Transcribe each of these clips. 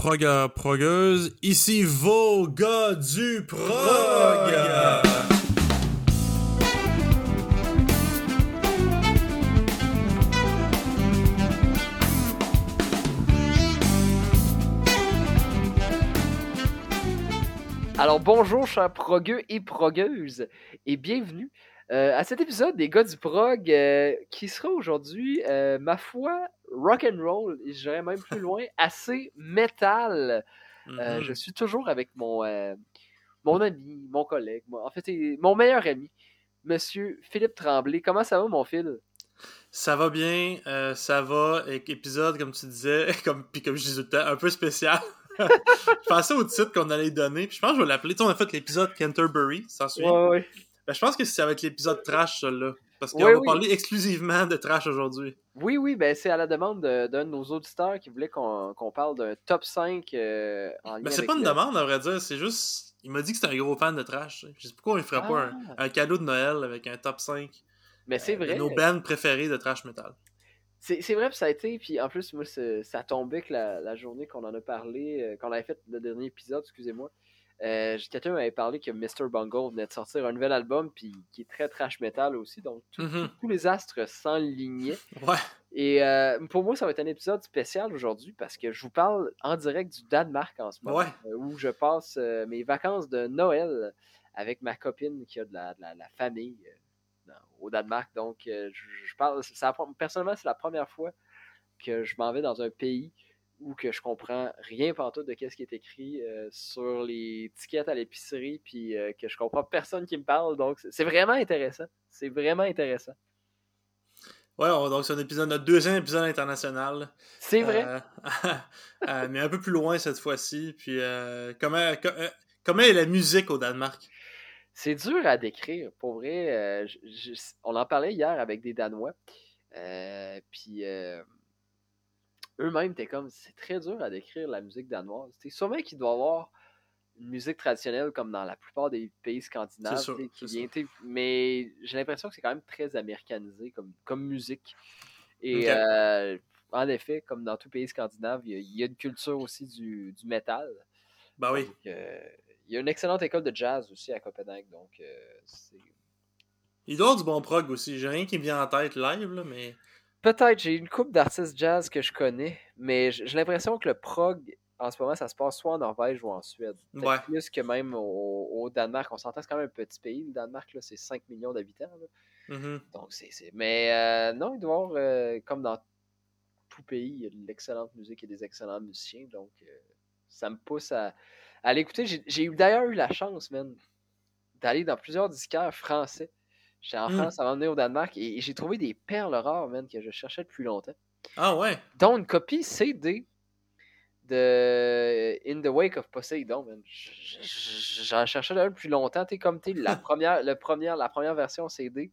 Proga, progueuse, ici vos gars du prog! Alors bonjour chers progueux et progueuses et bienvenue euh, à cet épisode des gars du prog euh, qui sera aujourd'hui, euh, ma foi, rock and roll et j'irai même plus loin, assez metal. Euh, Mhm. je suis toujours avec mon euh, mon ami, mon collègue, mon- en fait mon meilleur ami, Monsieur Philippe Tremblay. Comment ça va mon Phil? Ça va bien, euh, ça va. Épisode, comme tu disais, comme, puis comme je disais tout le temps, un peu spécial. je pensais au titre qu'on allait donner, puis je pense que je vais l'appeler. Tu on a fait l'épisode Canterbury, ça suit. ouais. Ben, je pense que ça va être l'épisode trash, celui-là. Parce qu'on va oui. parler exclusivement de trash aujourd'hui. Oui, oui, ben c'est à la demande de- d'un de, nos auditeurs qui voulait qu'on parle d'un top 5 euh, en lien Mais c'est pas une le- demande, à vrai dire. C'est juste. Il m'a dit que c'était un gros fan de trash. Je sais pas pourquoi il ferait pas un, Ah. un cadeau de Noël avec un top 5 Mais c'est de vrai. nos bands préférés de trash metal. C'est vrai, puis ça a été, puis en plus, moi, ça tombait que la, la journée qu'on en a parlé, euh, qu'on avait fait le dernier épisode, excusez-moi, euh, quelqu'un m'avait parlé que Mr. Bungle venait de sortir un nouvel album, puis qui est très trash metal aussi, donc tout- Mhm. tous les astres s'enlignaient. Ouais. Et euh, pour moi, ça va être un épisode spécial aujourd'hui, parce que je vous parle en direct du Danemark en ce moment, Ouais. euh, où je passe euh, mes vacances de Noël avec ma copine qui a de la, de la- la famille au Danemark. Donc, je, je parle. pre- personnellement, c'est la première fois que je m'en vais dans un pays où que je comprends rien pantoute de qu'est-ce qui est écrit euh, sur les tickets à l'épicerie, puis euh, que je comprends personne qui me parle. Donc, c'est vraiment intéressant. C'est vraiment intéressant. Ouais, on- donc c'est un épisode, notre deuxième épisode international. C'est vrai. Euh, mais un peu plus loin cette fois-ci. Puis euh, comment, co- comment est la musique au Danemark? C'est dur à décrire, pour vrai. je- je- on en parlait hier avec des Danois. puis eux-mêmes, t'es comme, c'est très dur à décrire la musique danoise. C'est sûrement qu'il doit y avoir une musique traditionnelle comme dans la plupart des pays scandinaves. C'est sûr, t'sais, qui c'est vient, t'sais, mais j'ai l'impression que c'est quand même très américanisé comme, comme musique. Et euh, en effet, comme dans tout pays scandinave, il y, a- il y a une culture aussi du, du métal. Ben oui. Euh, il y a une excellente école de jazz aussi à Copenhague. Donc, euh, c'est Il doit avoir du bon prog aussi. J'ai rien qui me vient en tête live, là, mais. Peut-être, j'ai une couple d'artistes jazz que je connais, mais j'ai l'impression que le prog, en ce moment, ça se passe soit en Norvège ou en Suède. Ouais. Plus que même au, au Danemark. On s'entend, c'est quand même un petit pays. Le Danemark, là, c'est 5 millions d'habitants. Mhm. Donc, c'est. Mais euh, non, il doit y avoir, euh, comme dans tout pays, il y a de l'excellente musique et des excellents musiciens. Donc, euh, ça me pousse à, à l'écouter. J'ai- J'ai eu- d'ailleurs eu la chance, man, d'aller dans plusieurs disquaires français. J'étais en Mm. France avant de venir au Danemark et, j'ai trouvé des perles rares, man, que je cherchais depuis longtemps. Ah ouais. Dont une copie CD de In the Wake of Poseidon, man. J'en cherchais un depuis longtemps. T'es comme t'es la première, le première, la première version CD.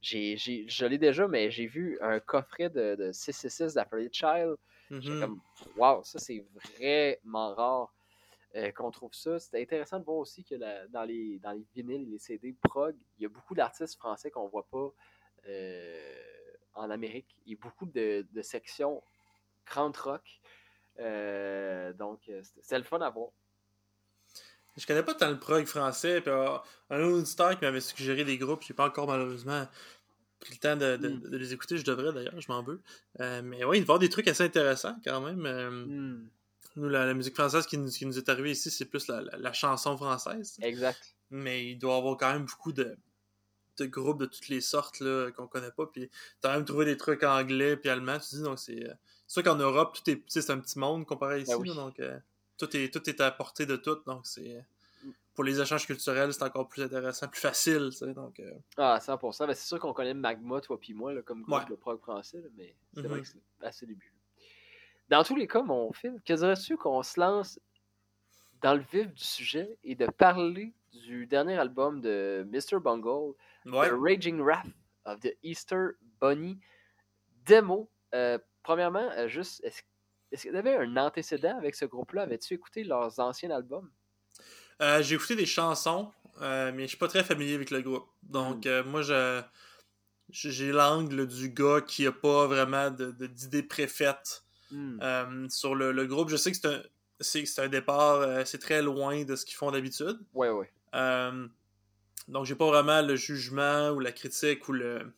J'ai, j'ai, je l'ai déjà, mais j'ai vu un coffret de, de 666 d'Aperly Child. J'étais Mhm. comme, wow, ça c'est vraiment rare euh, qu'on trouve ça. C'était intéressant de voir aussi que la- dans, les, dans les vinyles et les CD prog, il y a beaucoup d'artistes français qu'on voit pas euh, en Amérique. Il y a beaucoup de, de sections grand rock. Euh, donc, c'était c'était le fun à voir. Je connais pas tant le prog français. Puis, un auditeur qui m'avait suggéré des groupes, j'ai pas encore malheureusement pris le temps de, de- Mm. de les écouter. Je devrais d'ailleurs, je m'en veux. Mais ouais, il va y avoir des trucs assez intéressants quand même. Hmm, Nous, la, la musique française qui nous, qui nous est arrivée ici, c'est plus la, la- la chanson française. Exact. Mais il doit y avoir quand même beaucoup de, de groupes de toutes les sortes là, qu'on connaît pas. Puis t'as même trouvé des trucs anglais puis allemands, tu dis. Donc c'est euh, c'est sûr qu'en Europe, tout est, c'est un petit monde comparé ici. Ben oui. là, donc euh, tout, est, tout est à portée de tout. Donc c'est. euh, Pour les échanges culturels, c'est encore plus intéressant, plus facile. tu sais, Donc, euh, Ah, 100%. Ben, c'est sûr qu'on connaît Magma, toi puis moi, là, comme groupe Ouais. de prog français, là, mais c'est Mhm. vrai que c'est assez début. Dans tous les cas, mon film, que dirais-tu qu'on se lance dans le vif du sujet et de parler du dernier album de Mr. Bungle, ouais. The Raging Wrath of the Easter Bunny? Démo. Euh, premièrement, euh, juste, est-ce est-ce que tu avais un antécédent avec ce groupe-là? Avais-tu écouté leurs anciens albums? Euh, j'ai écouté des chansons, mais je suis pas très familier avec le groupe. Donc, euh, moi, je j'ai l'angle du gars qui a pas vraiment de- de- d'idées préfaites Hmm. euh, sur le, le groupe. Je sais que c'est un, c'est un départ, c'est très loin de ce qu'ils font d'habitude. Ouais, ouais. donc, j'ai pas vraiment le jugement ou la critique ou le,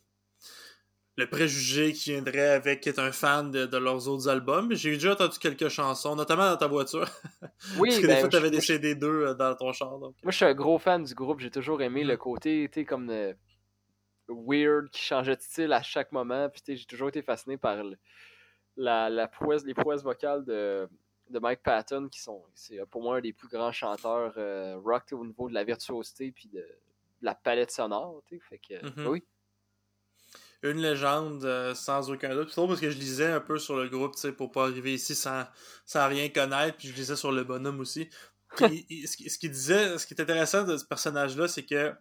le préjugé qui viendrait avec être un fan de, leurs autres albums. J'ai déjà entendu quelques chansons, notamment dans ta voiture. Oui, Parce que des ben, fois, t'avais des CD2 euh, dans ton char. Donc. Moi, je suis un gros fan du groupe. J'ai toujours aimé le mm. côté, tu comme euh, weird, qui changeait de style à chaque moment. Puis, j'ai toujours été fasciné par la, la prouesse, les prouesses vocales de, de Mike Patton, qui sont, c'est pour moi un des plus grands chanteurs euh, rock au niveau de la virtuosité puis de, la palette sonore. Fait que, mm-hmm. oui une légende euh, sans aucun doute. C'est parce que je lisais un peu sur le groupe, pour pas arriver ici sans, sans rien connaître, puis je lisais sur le bonhomme aussi. ce qu'il disait, ce qui est intéressant de ce personnage-là, c'est que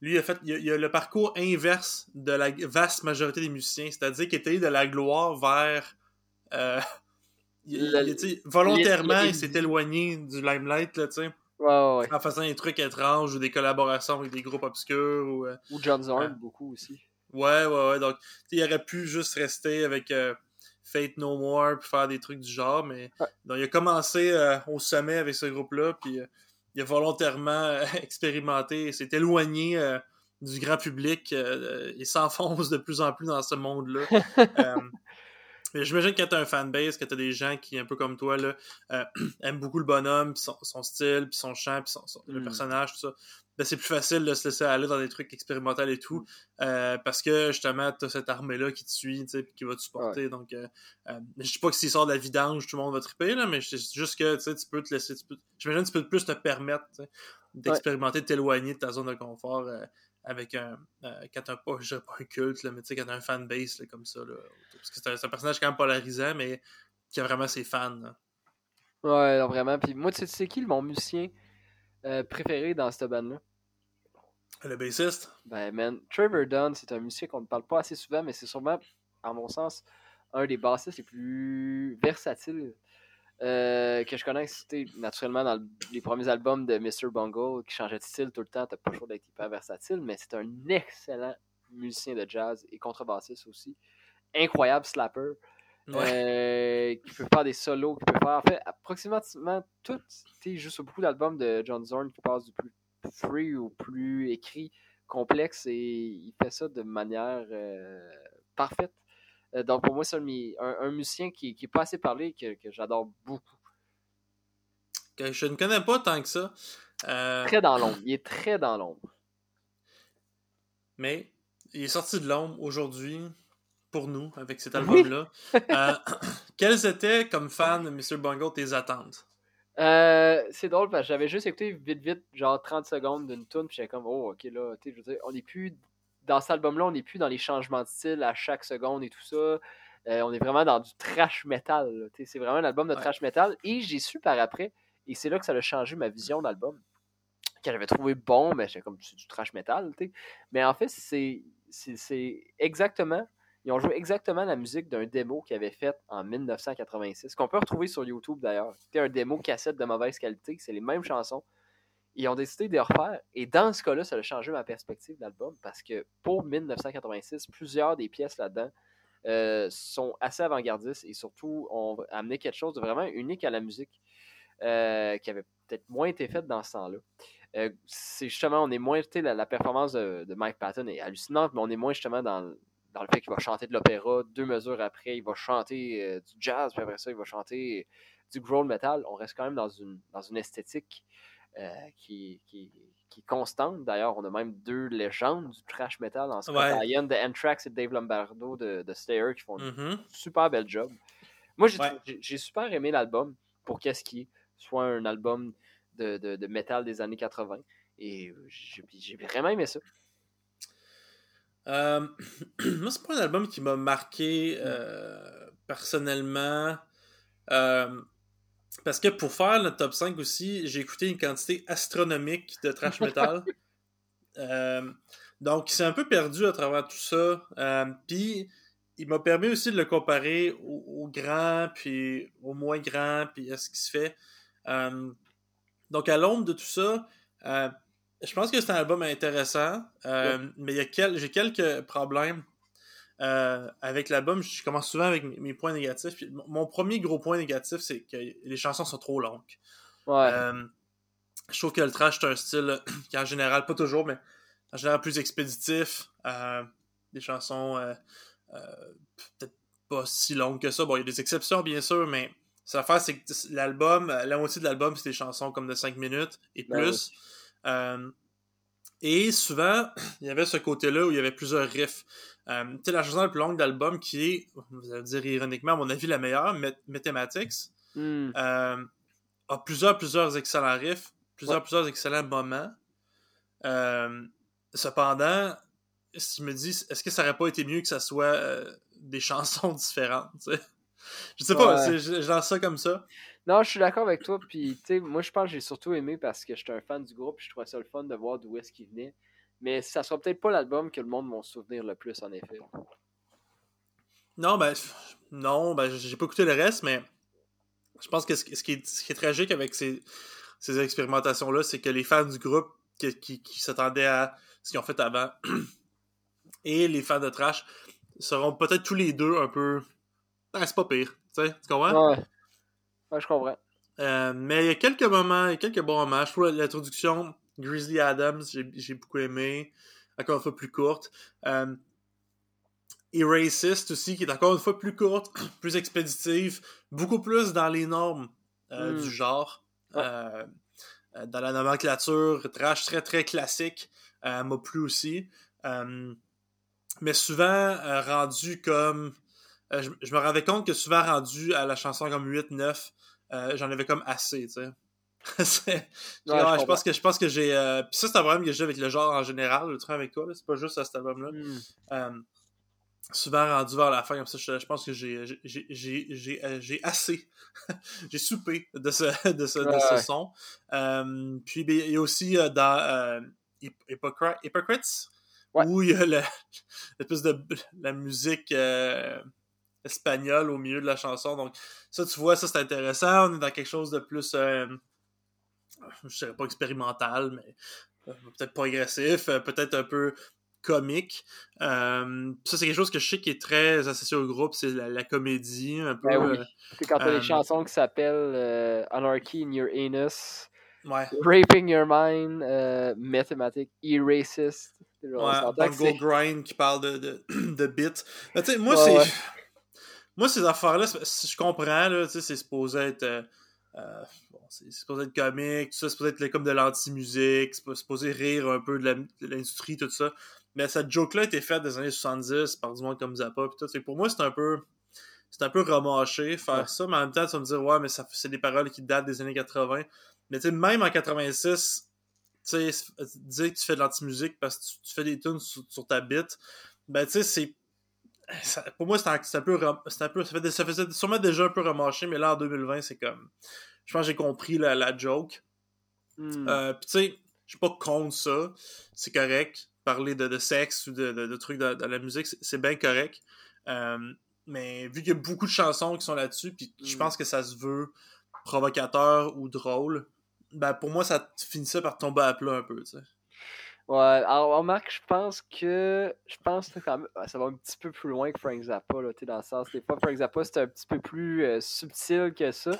lui, a fait, il a, le parcours inverse de la vaste majorité des musiciens, c'est-à-dire qu'il était de la gloire vers. Euh, volontairement, il, s'est éloigné du limelight, là, tu sais. En faisant des trucs étranges ou des collaborations avec des groupes obscurs. Ou, euh, ou John Zorn, beaucoup aussi. Ouais, ouais, ouais. Donc, il aurait pu juste rester avec euh, Fate No More puis faire des trucs du genre, mais donc, il a commencé euh, au sommet avec ce groupe-là, puis euh, il a volontairement expérimenté et s'est éloigné du grand public. il s'enfonce de plus en plus dans ce monde-là. Mais j'imagine que t'as un fanbase, que t'as des gens qui, un peu comme toi, là, aiment beaucoup le bonhomme, son, son, style, puis son chant, puis le hmm. personnage, tout ça. Ben, c'est plus facile de se laisser aller dans des trucs expérimentaux et tout. Euh, parce que justement, tu as cette armée-là qui te suit, qui va te supporter. Donc, euh, euh, je dis pas que s'il sort de la vidange, tout le monde va triper, là, mais c'est juste que tu peux te laisser. J'imagine que tu peux plus te permettre d'expérimenter, de t'éloigner de ta zone de confort avec un. quand t'as pas, je pas un culte, là, mais tu sais, quand un fanbase comme ça. Là, parce que c'est un, personnage quand même polarisant, mais qui a vraiment ses fans. Ouais, vraiment. Puis moi, tu sais, qui mon musicien euh, préféré dans cette bande-là? Le bassiste? Ben, man, Trevor Dunn, c'est un musicien qu'on ne parle pas assez souvent, mais c'est sûrement, à mon sens, un des bassistes les plus versatiles euh, que je connais. C'était naturellement dans les premiers albums de Mr. Bungle, qui changeait de style tout le temps. T'as pas le choix d'être hyper versatile, mais c'est un excellent musicien de jazz et contrebassiste aussi. Incroyable slapper. Euh, qui peut faire des solos, qui peut faire en fait approximativement tout. Tu juste beaucoup d'albums de John Zorn qui passe du plus free au plus écrit complexe et il fait ça de manière euh, parfaite. Euh, donc pour moi, c'est un, musicien qui n'est pas assez parlé que, que j'adore beaucoup. Que je ne connais pas tant que ça. Très dans l'ombre. Il est très dans l'ombre. Mais il est sorti de l'ombre aujourd'hui pour nous avec cet album-là. Euh, quelles étaient, comme fan de Mr. Bungle, tes attentes? Euh, c'est drôle parce que j'avais juste écouté vite vite genre 30 secondes d'une tune puis j'étais comme oh ok là tu je veux dire on n'est plus dans cet album là on n'est plus dans les changements de style à chaque seconde et tout ça euh, on est vraiment dans du trash metal c'est vraiment un album de trash metal et j'ai su par après et c'est là que ça a changé ma vision d'album que j'avais trouvé bon mais j'étais comme c'est du trash metal mais en fait c'est c'est exactement ils ont joué exactement la musique d'un démo qu'ils avaient fait en 1986, qu'on peut retrouver sur YouTube d'ailleurs. C'était un démo cassette de mauvaise qualité, c'est les mêmes chansons. Ils ont décidé de les refaire, et dans ce cas-là, ça a changé ma perspective de l'album, parce que pour 1986, plusieurs des pièces là-dedans euh, sont assez avant-gardistes et surtout ont amené quelque chose de vraiment unique à la musique, euh, qui avait peut-être moins été faite dans ce temps-là. Euh, c'est justement, on est moins, la, la performance de, Mike Patton est hallucinante, mais on est moins justement dans, dans le fait qu'il va chanter de l'opéra, deux mesures après, il va chanter du jazz, puis après ça, il va chanter du growl metal. On reste quand même dans une, dans une esthétique qui, qui, qui, est constante. D'ailleurs, on a même deux légendes du trash metal en ce moment. de Anthrax et Dave Lombardo de, de Slayer qui font un mm-hmm. super bel job. Moi, j'ai super aimé l'album pour qu'est-ce qui soit un album de, de, de metal des années 80. Et j'ai vraiment aimé ça. Euh, moi, c'est pas un album qui m'a marqué euh, personnellement. Euh, parce que pour faire le top 5 aussi, j'ai écouté une quantité astronomique de trash metal. donc, il s'est un peu perdu à travers tout ça. Puis, il m'a permis aussi de le comparer au, grand, puis au moins grand, puis à ce qui se fait. donc, à l'ombre de tout ça, je pense que c'est un album intéressant, euh, mais j'ai quelques problèmes. Euh, avec l'album, je commence souvent avec mes, points négatifs. mon premier gros point négatif, c'est que les chansons sont trop longues. Ouais. Euh, je trouve que le trash, c'est un style qui, en général, pas toujours, mais en général, plus expéditif. Euh, des chansons peut-être pas si longues que ça. Bon, il y a des exceptions, bien sûr, mais ça faire, c'est que l'album, la moitié de l'album, c'est des chansons comme de 5 minutes et ben plus. Et souvent, il y avait ce côté-là où il y avait plusieurs riffs. Euh, tu sais, la chanson la plus longue d'album qui est, vous allez dire ironiquement, à mon avis, la meilleure, Mathematics, hmm. euh, a plusieurs, plusieurs excellents riffs, plusieurs, plusieurs excellents moments. Euh, cependant, si je me dis, est-ce que ça aurait pas été mieux que ça soit des chansons différentes? Je sais pas, ouais. je ça comme ça. Non, je suis d'accord avec toi. Puis, tu sais, moi, je pense que j'ai surtout aimé parce que j'étais un fan du groupe. je trouvais ça le fun de voir d'où est-ce qu'il venait. Mais ça sera peut-être pas l'album que le monde va se souvenir le plus, en effet. Non, ben, non, ben, j'ai pas écouté le reste, mais je pense que ce, qui, est, tragique avec ces, expérimentations-là, c'est que les fans du groupe qui, s'attendaient à ce qu'ils ont fait avant et les fans de Trash seront peut-être tous les deux un peu. Ah, c'est pas pire. Tu, sais, tu comprends? Ouais. Ouais je comprends. Euh, mais il y a quelques moments, il y a quelques bons moments. Je trouve l'introduction Grizzly Adams, j'ai beaucoup aimé. Encore une fois plus courte. Euh, Erasist aussi, qui est encore une fois plus courte, plus expéditive, beaucoup plus dans les normes euh, du hmm. genre. Euh, dans la nomenclature, trash très très classique, m'a plu aussi. mais souvent rendu comme. Je, je, me rendais compte que souvent rendu à la chanson comme 8-9, j'en avais comme assez, tu sais. je, pense que je pense que j'ai. Euh, puis ça, c'est un problème que j'ai avec le genre en général, le train avec toi. C'est pas juste à cet album-là. Hmm. Euh, souvent rendu vers la fin, comme ça, je, pense que j'ai euh, j'ai assez. j'ai soupé de ce, de ce, de ce son. puis ben, il y a aussi dans Hypocrites, où il y a l'espèce de la musique espagnole au milieu de la chanson. Donc, ça, tu vois, ça c'est intéressant. On est dans quelque chose de plus je dirais pas expérimental, mais euh, peut-être pas agressif, euh, peut-être un peu comique. Euh, ça, c'est quelque chose que je sais qui est très associé au groupe, c'est la, comédie. Un peu, ben oui. quand tu as des chansons qui s'appellent Anarchy in Your Anus, ouais. Raping Your Mind, Mathematic, E-Racist. Ouais, Grind qui parle de, de, de bits. moi, c'est. Moi, ces affaires-là, je comprends, là, c'est supposé être euh, c'est supposé être comique, tout ça, c'est supposé être comme de l'anti-musique, c'est supposé rire un peu de l'industrie, tout ça. Mais cette joke-là a été faite des années 70 par du monde comme Zappa. Pis tout. pour moi, c'est un peu. C'est un peu remâché faire ça, mais en même temps, tu vas me dire, ouais, mais c'est des paroles qui datent des années 80. Mais tu sais, même en 86, tu sais, dire que tu fais de l'anti-musique parce que tu, fais des tunes sur, ta bite, ben tu sais, c'est pour moi, c'est un, peu, un peu ça, faisait sûrement déjà un peu remâché, mais là, en 2020, c'est comme. Je pense que j'ai compris la, la joke. Hmm. Euh, Puis, tu sais, je suis pas contre ça. C'est correct. Parler de, de, sexe ou de, de, trucs dans, la musique, c'est bien correct. Euh, mais vu qu'il y a beaucoup de chansons qui sont là-dessus, puis je hmm. pense que ça se veut provocateur ou drôle, ben pour moi, ça finissait par tomber à plat un peu, tu sais. Ouais, alors Marc, je pense que je pense que quand même, ça va un petit peu plus loin que Frank Zappa, là, dans le sens, des fois Frank Zappa c'est un petit peu plus euh, subtil que ça.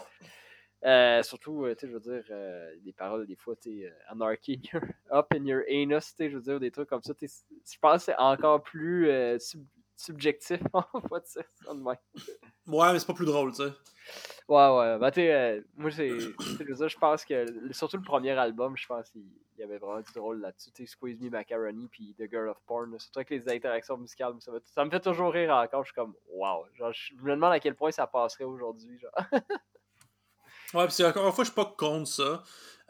Euh, surtout, euh, je veux dire, des paroles, des fois, tu sais, anarchy up in your anus, je veux dire, des trucs comme ça, je pense que c'est encore plus subjectif, on va dire ça de même. Ouais, mais c'est pas plus drôle, tu sais. Ouais, ouais. Bah, tu sais, moi, c'est. je pense que. Surtout le premier album, je pense qu'il y avait vraiment du drôle là-dessus. Tu Squeeze Me Macaroni puis The Girl of Porn. Surtout avec les interactions musicales, ça me, ça me fait toujours rire encore. Je suis comme, waouh. Genre, je me demande à quel point ça passerait aujourd'hui. Genre. ouais, puis encore une fois, je suis pas contre ça.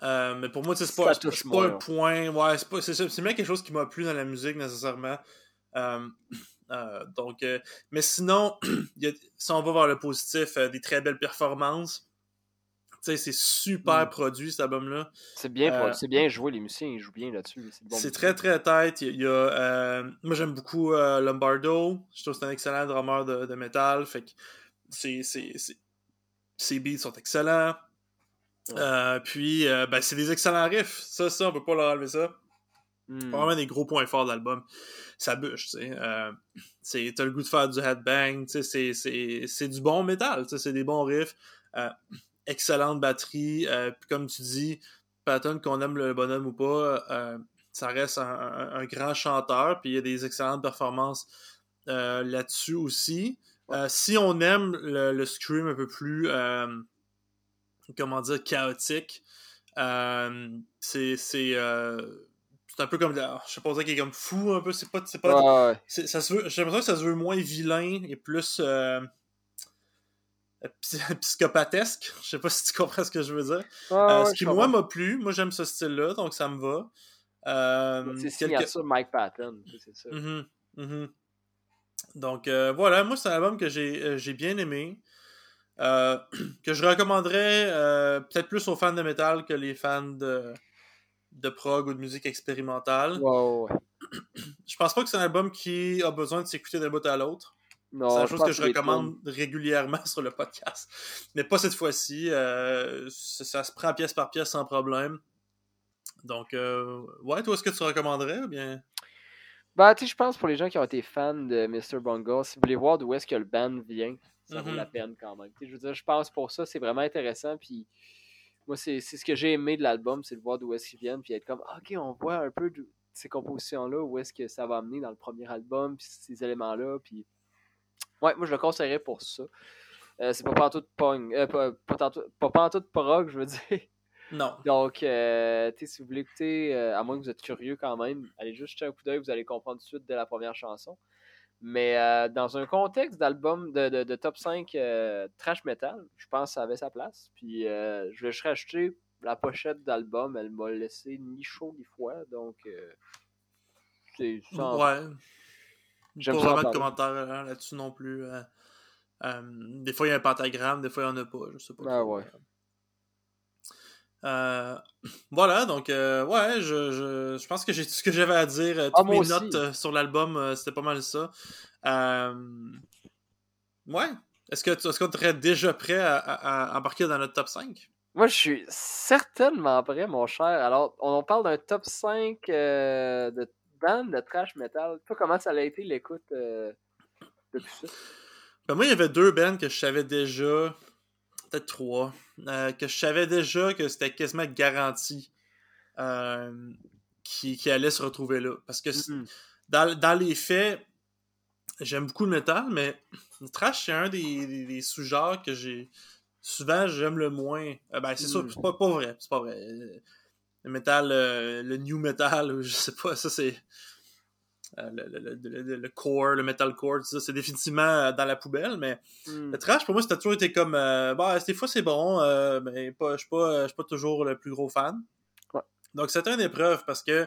Euh, mais pour moi, c'est pas, pas un point. Ouais, c'est bien quelque chose qui m'a plu dans la musique nécessairement. Euh, euh, donc, euh, mais sinon, si on va voir le positif, euh, des très belles performances. C'est super mm. produit cet album-là. C'est bien, c'est bien joué, les musiciens ils jouent bien là-dessus. C'est très très tête. Il y a, moi j'aime beaucoup Lombardo. Je trouve que c'est un excellent drummer de, de métal. Fait que ses beats sont excellents. puis ben, c'est des excellents riffs. Ça, ça, on peut pas leur enlever ça. Hmm. Vraiment des gros points forts de l'album. Ça bûche, tu sais. Euh, t'as le goût de faire du headbang, tu sais, c'est du bon métal, tu sais, c'est des bons riffs. Euh, excellente batterie. Euh, puis comme tu dis, Patton, qu'on aime le bonhomme ou pas, ça reste un, grand chanteur, puis il y a des excellentes performances là-dessus aussi. si on aime le, scream un peu plus, comment dire, chaotique, c'est un peu comme je sais pas dire qu'il est comme fou un peu c'est pas c'est pas ça se veut j'ai l'impression que ça se veut moins vilain et plus psychopatesque. Je sais pas si tu comprends ce que je veux dire. Euh, ce qui, moi, m'a plu. Moi, j'aime ce style-là, donc ça me va. Euh, c'est signature Mike Patton, c'est ça. Mm-hmm, mm-hmm. Donc, euh, voilà, moi, c'est un album que j'ai bien aimé. que je recommanderais peut-être plus aux fans de métal que les fans de, de prog ou de musique expérimentale. Je pense pas que c'est un album qui a besoin de s'écouter d'un bout à l'autre. C'est une chose que je recommande régulièrement sur le podcast. Mais pas cette fois-ci. Euh, ça, se prend pièce par pièce sans problème. Donc, euh, ouais, toi, est-ce que tu recommanderais bien? Bah, tu sais, je pense pour les gens qui ont été fans de Mr. Bungle, si vous voulez voir d'où est-ce que le band vient, ça vaut la mm-hmm. peine quand même. je veux dire, je pense pour ça, c'est vraiment intéressant. Puis, moi, c'est ce que j'ai aimé de l'album, c'est de voir d'où est-ce qu'ils viennent, puis être comme, ok, on voit un peu de ces compositions-là, où est-ce que ça va amener dans le premier album, puis ces éléments-là, puis Ouais, moi je le conseillerais pour ça. Euh, c'est pas pantoute pong. Euh, pas, pas, pas tout prog, je veux dire. Non. Donc, euh, si vous voulez écouter, euh, à moins que vous êtes curieux quand même, allez juste jeter un coup d'œil, vous allez comprendre tout de suite dès la première chanson. Mais dans un contexte d'album de, de, top 5 trash metal, je pense que ça avait sa place. Puis je vais juste rajouter la pochette d'album, elle m'a laissé ni chaud ni froid. Donc, c'est ça. Ouais. J'aime pas vraiment de commentaires hein, là-dessus non plus. Euh, euh, des fois, il y a un pentagramme, des fois, il n'y en a pas. Je sais pas. Ah ouais. Euh, voilà, donc ouais, je, je, je, pense que j'ai tout ce que j'avais à dire. Ah, toutes mes notes sur l'album, c'était pas mal ça. ouais. Est-ce que tu est serais déjà prêt à, embarquer dans notre top 5? Moi, je suis certainement prêt, mon cher. Alors, on parle d'un top 5 de band de trash metal. Toi, comment ça a été l'écoute euh, depuis ça? Ben moi, il y avait deux bands que je savais déjà, peut-être trois, euh, que je savais déjà que c'était quasiment garanti euh, qui, qui allait se retrouver là. Parce que mm-hmm. dans, dans, les faits, j'aime beaucoup le metal, mais le trash, c'est un des, des, sous-genres que j'ai. Souvent, j'aime le moins. ben, c'est sûr, mm. c'est pas, pas vrai. C'est pas vrai le metal, euh, le new metal, je sais pas, ça c'est euh, le, le, core, le metalcore, ça c'est définitivement euh, dans la poubelle, mais hmm. le trash pour moi, a toujours été comme, bah, des fois c'est bon, mais je suis pas, pas toujours le plus gros fan. Donc c'était une épreuve parce que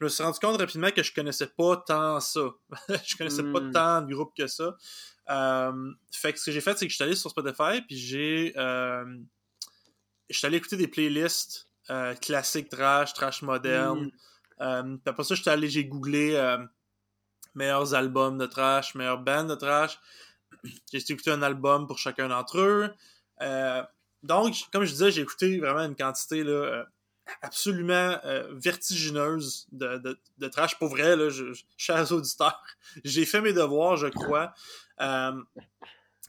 je me suis rendu compte rapidement que je connaissais pas tant ça. je connaissais pas hmm. tant de groupes que ça. fait que ce que j'ai fait, c'est que je suis allé sur Spotify, puis j'ai... je suis allé écouter des playlists euh, classique trash, trash moderne. Mm. Euh, après ça, j'étais allé, j'ai googlé euh, meilleurs albums de trash, meilleures bands de trash. j'ai écouté un album pour chacun d'entre eux. donc, comme je disais, j'ai écouté vraiment une quantité là, absolument vertigineuse de, de, trash. Pour vrai, là, je, chers auditeurs, j'ai fait mes devoirs, je crois.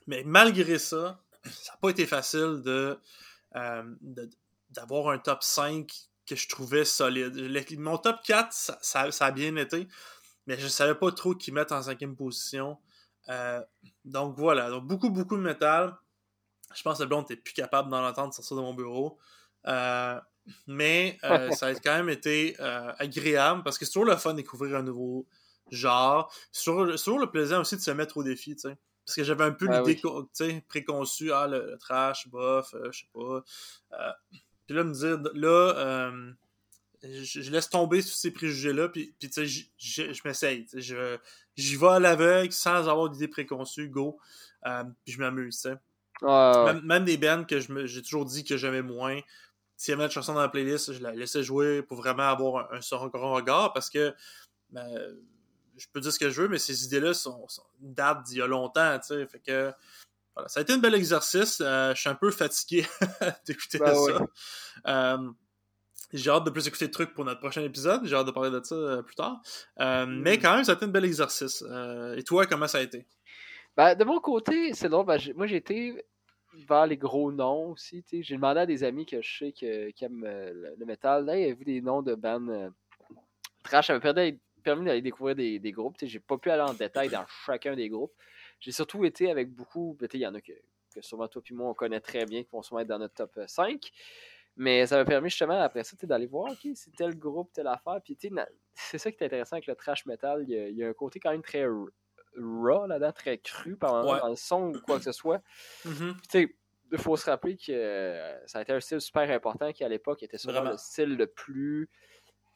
mais malgré ça, ça n'a pas été facile de, de, d'avoir un top 5 que je trouvais solide. mon top 4, ça, a bien été, mais je savais pas trop qui mettre en cinquième position. Euh, donc voilà, donc beaucoup, beaucoup de métal. Je pense que le blond n'était plus capable d'en entendre sortir de mon bureau. Euh, mais euh, ça a quand même été agréable parce que c'est toujours le fun de découvrir un nouveau genre. C'est toujours, le plaisir aussi de se mettre au défi, tu sais. Parce que j'avais un peu l'idée préconçue, ah, le, trash, bof, je sais pas. Puis là, me dire, là, je, laisse tomber tous ces préjugés-là, puis, puis tu sais, je m'essaye. J'y vais à l'aveugle sans avoir d'idées préconçues, go. Euh, puis je m'amuse, tu sais. même, des bands que j'ai toujours dit que j'aimais moins, s'il y avait une chanson dans la playlist, je la laissais jouer pour vraiment avoir un, un grand regard parce que ben, je peux dire ce que je veux, mais ces idées-là sont, sont, datent d'il y a longtemps, tu sais. Fait que ça a été un bel exercice. Euh, je suis un peu fatigué d'écouter ben ça. Euh, J'ai hâte de plus écouter de trucs pour notre prochain épisode. J'ai hâte de parler de ça euh, plus tard. Euh, Mm. Mais quand même, ça a été un bel exercice. Euh, et toi, comment ça a été? Ben, de mon côté, c'est drôle. ben, moi, j'ai été vers les gros noms aussi. J'ai demandé à des amis que je sais que, qui aiment le, le métal. Là, il y avait des noms de bands euh, trash. Ça m'a permis, permis d'aller découvrir des, des groupes. J'ai pas pu aller en détail dans chacun des groupes. J'ai surtout été avec beaucoup. ben, Il y en a que, que sûrement toi et moi, on connaît très bien, qui vont sûrement être dans notre top euh, 5. Mais ça m'a permis justement, après ça, d'aller voir, OK, c'est tel groupe, telle affaire. Puis, tu sais, na- c'est ça qui est intéressant avec le trash metal. Il y a, il y a un côté quand même très raw là-dedans, très cru par moment, Ouais. dans le son ou quoi que ce soit. Mhm. Puis, tu sais, il faut se rappeler que euh, ça a été un style super important qui, à l'époque, était sûrement le style le plus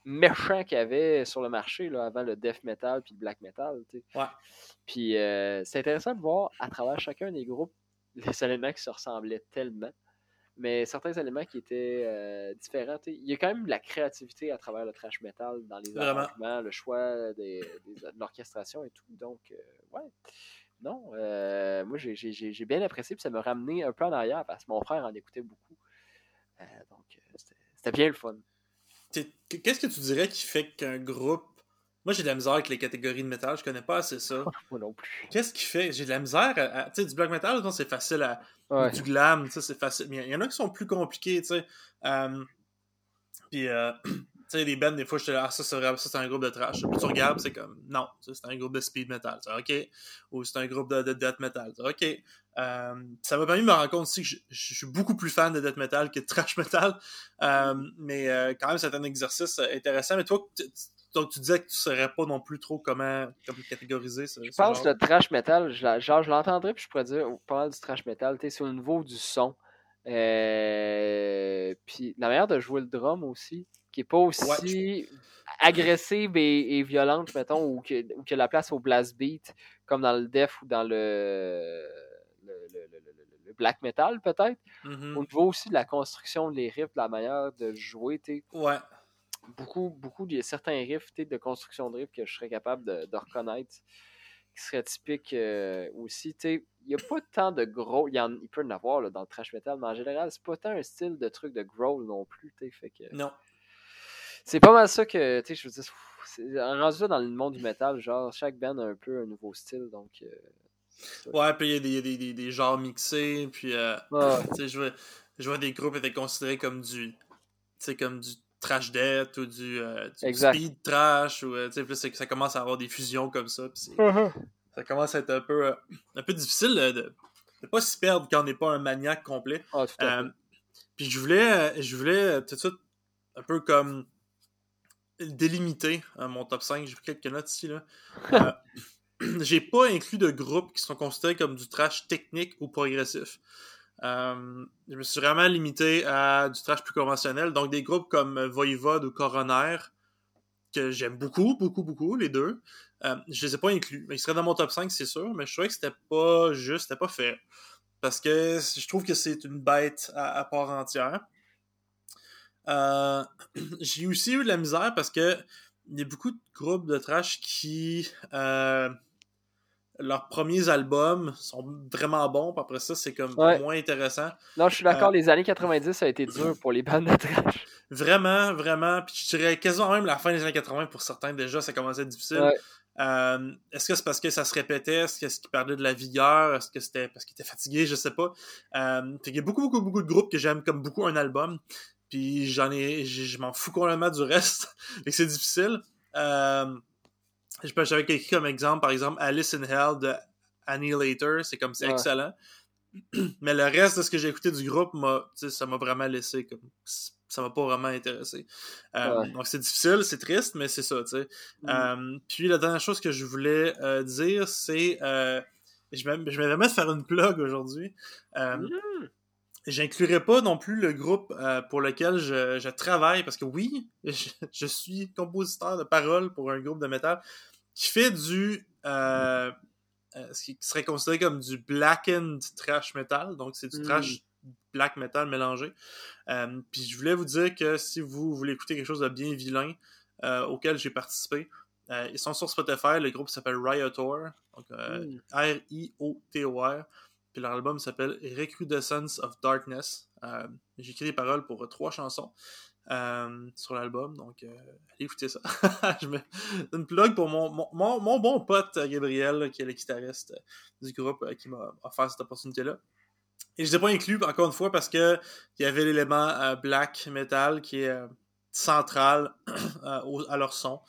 méchant qu'il y avait sur le marché là, avant le death metal puis le black metal. Ouais. Puis euh, c'est intéressant de voir à travers chacun des groupes les éléments qui se ressemblaient tellement, mais certains éléments qui étaient euh, différents. Il y a quand même de la créativité à travers le trash metal dans les Vraiment. arrangements, le choix des, des- de l'orchestration et tout. Donc, euh, ouais. Non, euh, moi j'ai- j'ai j'ai- j'ai bien apprécié, puis ça m'a ramené un peu en arrière parce que mon frère en écoutait beaucoup. Donc, c'était- c'était bien le fun. T'es- Qu'est-ce que tu dirais qui fait qu'un groupe. Moi, j'ai de la misère avec les catégories de métal, je connais pas assez ça. Moi non plus. Qu'est-ce qui fait? J'ai de la misère à. tu sais, du black metal, c'est facile à. Ouais. Du glam, tu sais, c'est facile. Mais il y en a qui sont plus compliqués, tu sais. Euh, Puis, euh, tu sais, les bands, des fois, je te dis, ah, ça, c'est vraiment- ça, c'est un groupe de trash. Puis tu regardes, c'est comme, non, c'est un groupe de speed metal. OK. Ou c'est un groupe de, de death metal. OK. Euh, ça m'a permis de me rendre compte aussi que je, suis beaucoup plus fan de death metal que de trash metal. Euh, mais euh, quand même, c'est un exercice intéressant. Mais toi, donc, tu disais que tu ne saurais pas non plus trop comment, comment catégoriser ça. Je pense que le trash metal, genre, je l'entendrais, puis je pourrais dire, oh, pas mal du trash metal, tu sais, c'est au niveau du son. Euh, puis la manière de jouer le drum aussi, qui est pas aussi agressive et, et violente, mettons, ou que, ou que la place au blast beat, comme dans le def ou dans le, le, le- black metal, peut-être. Mhm. Au niveau aussi de la construction des riffs, de la manière de jouer, tu Ouais. Beaucoup, beaucoup, il y a certains riffs de construction de riffs que je serais capable de, de reconnaître qui seraient typiques euh, aussi. Il n'y a pas tant de gros. Il, y en, il peut en avoir là, dans le trash metal, mais en général, c'est pas tant un style de truc de growl non plus. Fait que Non. c'est pas mal ça que, je veux dire, c'est- rendu là dans le monde du métal, genre, chaque band a un peu un nouveau style, donc... euh, ça. Ouais, puis il y a des, des, des, genres mixés, puis euh, Ouais. je vois, je vois des groupes étaient considérés comme du, tu sais, comme du trash death ou du, euh, du speed trash, ou, euh, que ça commence à avoir des fusions comme ça, puis Uh-huh. ça commence à être un peu, euh, un peu difficile de, de, de pas s'y perdre quand on n'est pas un maniaque complet. Ah, Euh, puis je voulais, je voulais tout de suite un peu comme délimiter mon top 5. J'ai pris quelques notes ici. Là. J'ai pas inclus de groupes qui sont considérés comme du trash technique ou progressif. Euh, je me suis vraiment limité à du trash plus conventionnel. Donc des groupes comme Voivode ou Coroner, que j'aime beaucoup, beaucoup, beaucoup, les deux. Euh, je les ai pas inclus. Ils seraient dans mon top 5, c'est sûr, mais je trouvais que c'était pas juste, c'était pas fait. Parce que je trouve que c'est une bête à, à part entière. Euh, j'ai aussi eu de la misère parce que il y a beaucoup de groupes de trash qui euh, leurs premiers albums sont vraiment bons, puis après ça, c'est comme Ouais. moins intéressant. Non, je suis d'accord, euh, les années 90, ça a été dur pour les bandes de trash. Vraiment, vraiment. Puis je dirais quasiment même la fin des années 80 pour certains, déjà, ça commençait à être difficile. Ouais. Euh, Est-ce que c'est parce que ça se répétait? Est-ce qu'ils perdaient de la vigueur? Est-ce que c'était parce qu'ils étaient fatigués? Je sais pas. Euh, qu'il y a beaucoup, beaucoup, beaucoup de groupes que j'aime comme beaucoup un album. Puis j'en ai. Je je m'en fous complètement du reste. et c'est difficile. Euh, je peux- J'avais écrit comme exemple, par exemple, Alice in Hell de Annihilator. C'est comme c'est Ouais. excellent. Mais le reste de ce que j'ai écouté du groupe, ça m'a vraiment laissé comme. Ça m'a pas vraiment intéressé. Euh, Ouais. Donc c'est difficile, c'est triste, mais c'est ça, tu sais. Mm. Euh, puis la dernière chose que je voulais euh, dire, c'est. Je vais je vais vraiment faire une plug aujourd'hui. Euh, Mm. J'inclurai pas non plus le groupe euh, pour lequel je, je travaille, parce que oui, je, je suis compositeur de paroles pour un groupe de métal qui fait du. euh, euh, ce qui serait considéré comme du blackened trash metal. Donc, c'est du Mm. trash black metal mélangé. Euh, puis je voulais vous dire que si vous voulez écouter quelque chose de bien vilain auquel j'ai participé, ils sont sur Spotify. Le groupe s'appelle Riotor. Donc, euh, Mm. R-I-O-T-O-R. Puis leur album s'appelle Recrudescence of Darkness. Euh, j'ai écrit les paroles pour euh, trois chansons. euh, sur l'album. Donc, euh, allez écouter ça. je me une plug pour mon, mon, mon, bon pote Gabriel, qui est le guitariste du groupe, qui m'a offert cette opportunité-là. Et je ne l'ai pas inclus, encore une fois, parce qu'il y avait l'élément black metal qui est central à leur son.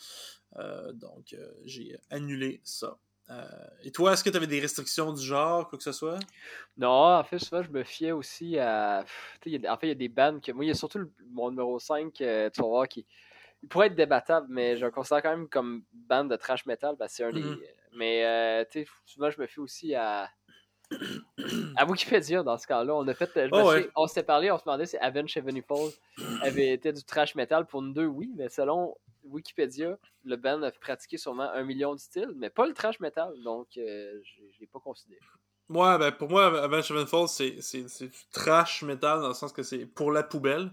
donc, j'ai annulé ça. Euh, et toi, est-ce que tu avais des restrictions du genre, quoi que ce soit? Non, en fait, souvent, je me fiais aussi à. en fait, il y a des bandes que. Moi, il y a surtout mon numéro 5, euh, tu vas voir, qui. Il pourrait être débattable, mais je le considère quand même comme bande de trash metal. c'est un des. Mm-hmm. Mais, euh, tu sais, souvent, je me fie aussi à. à Wikipédia, dans ce cas-là. On a fait. Oh, on s'était parlé, on se demandait si Avenged Sevenfold avait été du trash metal. Pour nous deux, oui, mais selon Wikipédia, le band a pratiqué sûrement un million de styles, mais pas le trash metal, donc euh, je ne l'ai pas considéré. Ouais, ben pour moi, Avenged Sevenfold, c'est, c'est, c'est du trash metal dans le sens que c'est pour la poubelle.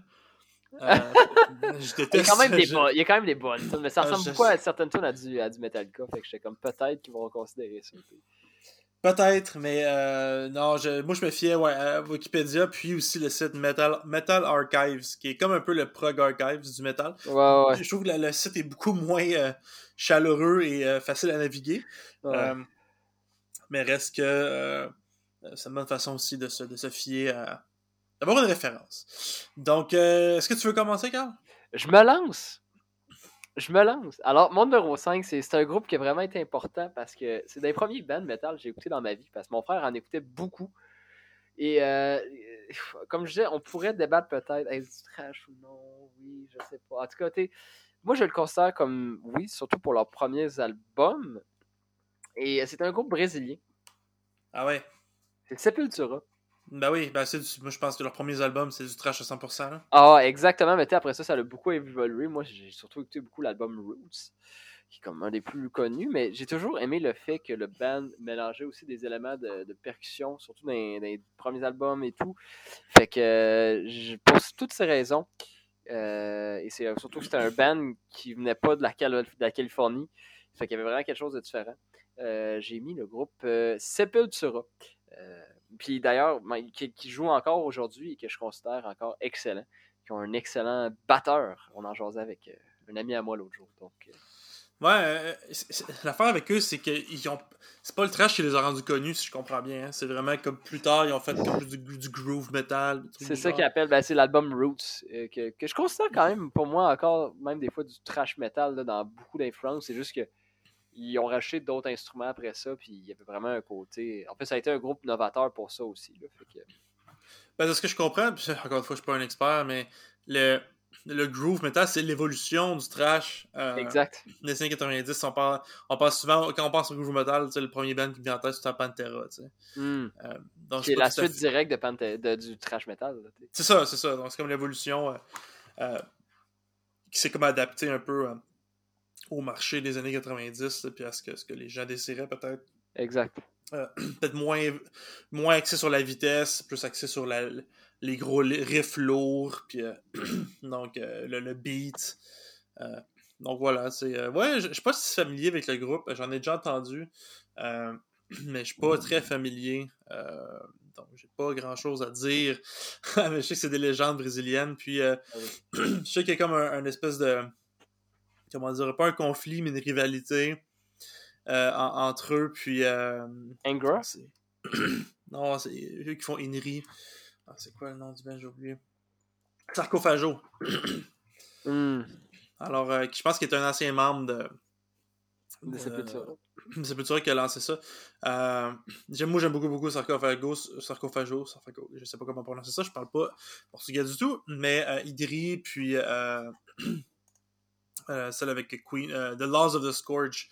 Euh, je déteste, il, y a quand même des il y a quand même des bonnes mais ça ressemble beaucoup à certaines tunes à du, à du Metallica, fait que j'étais comme peut-être qu'ils vont considérer ça. Peut-être, mais euh, non, je, moi je me fiais ouais, à Wikipédia, puis aussi le site Metal, Metal Archives, qui est comme un peu le prog archives du metal. Ouais, ouais. Je trouve que le, site est beaucoup moins euh, chaleureux et euh, facile à naviguer. mais reste que c'est une bonne façon aussi de se, de se fier à. d'avoir une référence. Donc, est-ce que tu veux commencer, Carl? Je me lance! Je me lance. Alors, mon numéro 5, c'est un groupe qui a vraiment été important parce que c'est des premiers bands metal que j'ai écouté dans ma vie parce que mon frère en écoutait beaucoup. Et euh, comme je disais, on pourrait débattre peut-être est-ce du trash ou non, oui, je sais pas. En tout cas, moi je le considère comme oui, surtout pour leurs premiers albums. Et c'est un groupe brésilien. Ah ouais. C'est Sepultura. Ben oui, ben moi je pense que leurs premiers albums, c'est du trash à 100%. Ah, exactement, mais après ça, ça a beaucoup évolué. Moi, j'ai surtout écouté beaucoup l'album Roots, qui est comme un des plus connus, mais j'ai toujours aimé le fait que le band mélangeait aussi des éléments de, percussion, surtout dans les, premiers albums et tout. Fait que, pour toutes ces raisons, euh, et c'est surtout que c'était un band qui venait pas de la, de la Californie, fait qu'il y avait vraiment quelque chose de différent. Euh, j'ai mis le groupe euh, Sepultura. Puis d'ailleurs, qui, joue encore aujourd'hui et que je considère encore excellent, qui ont un excellent batteur. On en jasait avec euh, un ami à moi l'autre jour. Donc, euh. Ouais, euh, l'affaire avec eux, c'est que ont. C'est pas le trash qui les a rendus connus, si je comprends bien. Hein. C'est vraiment comme plus tard, ils ont fait comme du, groove metal. C'est ça qu'ils appellent, ben, c'est l'album Roots, que, que, je considère quand même, pour moi, encore, même des fois, du trash metal là, dans beaucoup d'influences. C'est juste que ils ont racheté d'autres instruments après ça, puis il y avait vraiment un côté. En fait, ça a été un groupe novateur pour ça aussi. Là, fait que... ben, de ce que je comprends, puis encore une fois, je suis pas un expert, mais le, le groove metal, c'est l'évolution du trash. Euh, exact. Les années 90, on parle, on parle souvent, quand on pense au groove metal, le premier band qui vient en tête, c'est Pantera. Euh, donc, c'est la suite directe de, de, du trash metal. C'est ça, c'est ça. Donc, c'est comme l'évolution euh, qui s'est comme adapté un peu au marché des années 90, puis à ce que, ce que les gens désiraient peut-être. Exact. Euh, peut-être moins, moins axé sur la vitesse, plus axé sur la, les gros riffs lourds, puis euh, donc euh, le, beat. donc voilà, c'est. ouais, je suis pas si familier avec le groupe, j'en ai déjà entendu, mais je suis pas très familier. donc j'ai pas grand chose à dire. mais je sais que c'est des légendes brésiliennes, puis ah je sais qu'il y a comme un espèce de comment dire, pas un conflit, mais une rivalité euh, entre eux. Puis. Euh, Angra Non, c'est eux qui font Inri. Ah, c'est quoi le nom du ben, j'ai oublié. Sarcophago. Hmm. Alors, euh, je pense qu'il est un ancien membre de. De, Sepultura. De Sepultura qui a lancé ça. Euh, moi, j'aime beaucoup, beaucoup Sarcophago, Sarcophago, Sarcophago, je sais pas comment prononcer ça, je parle pas portugais du tout, mais euh, Idri, puis Euh, celle avec Queen, euh, The Laws of the Scourge.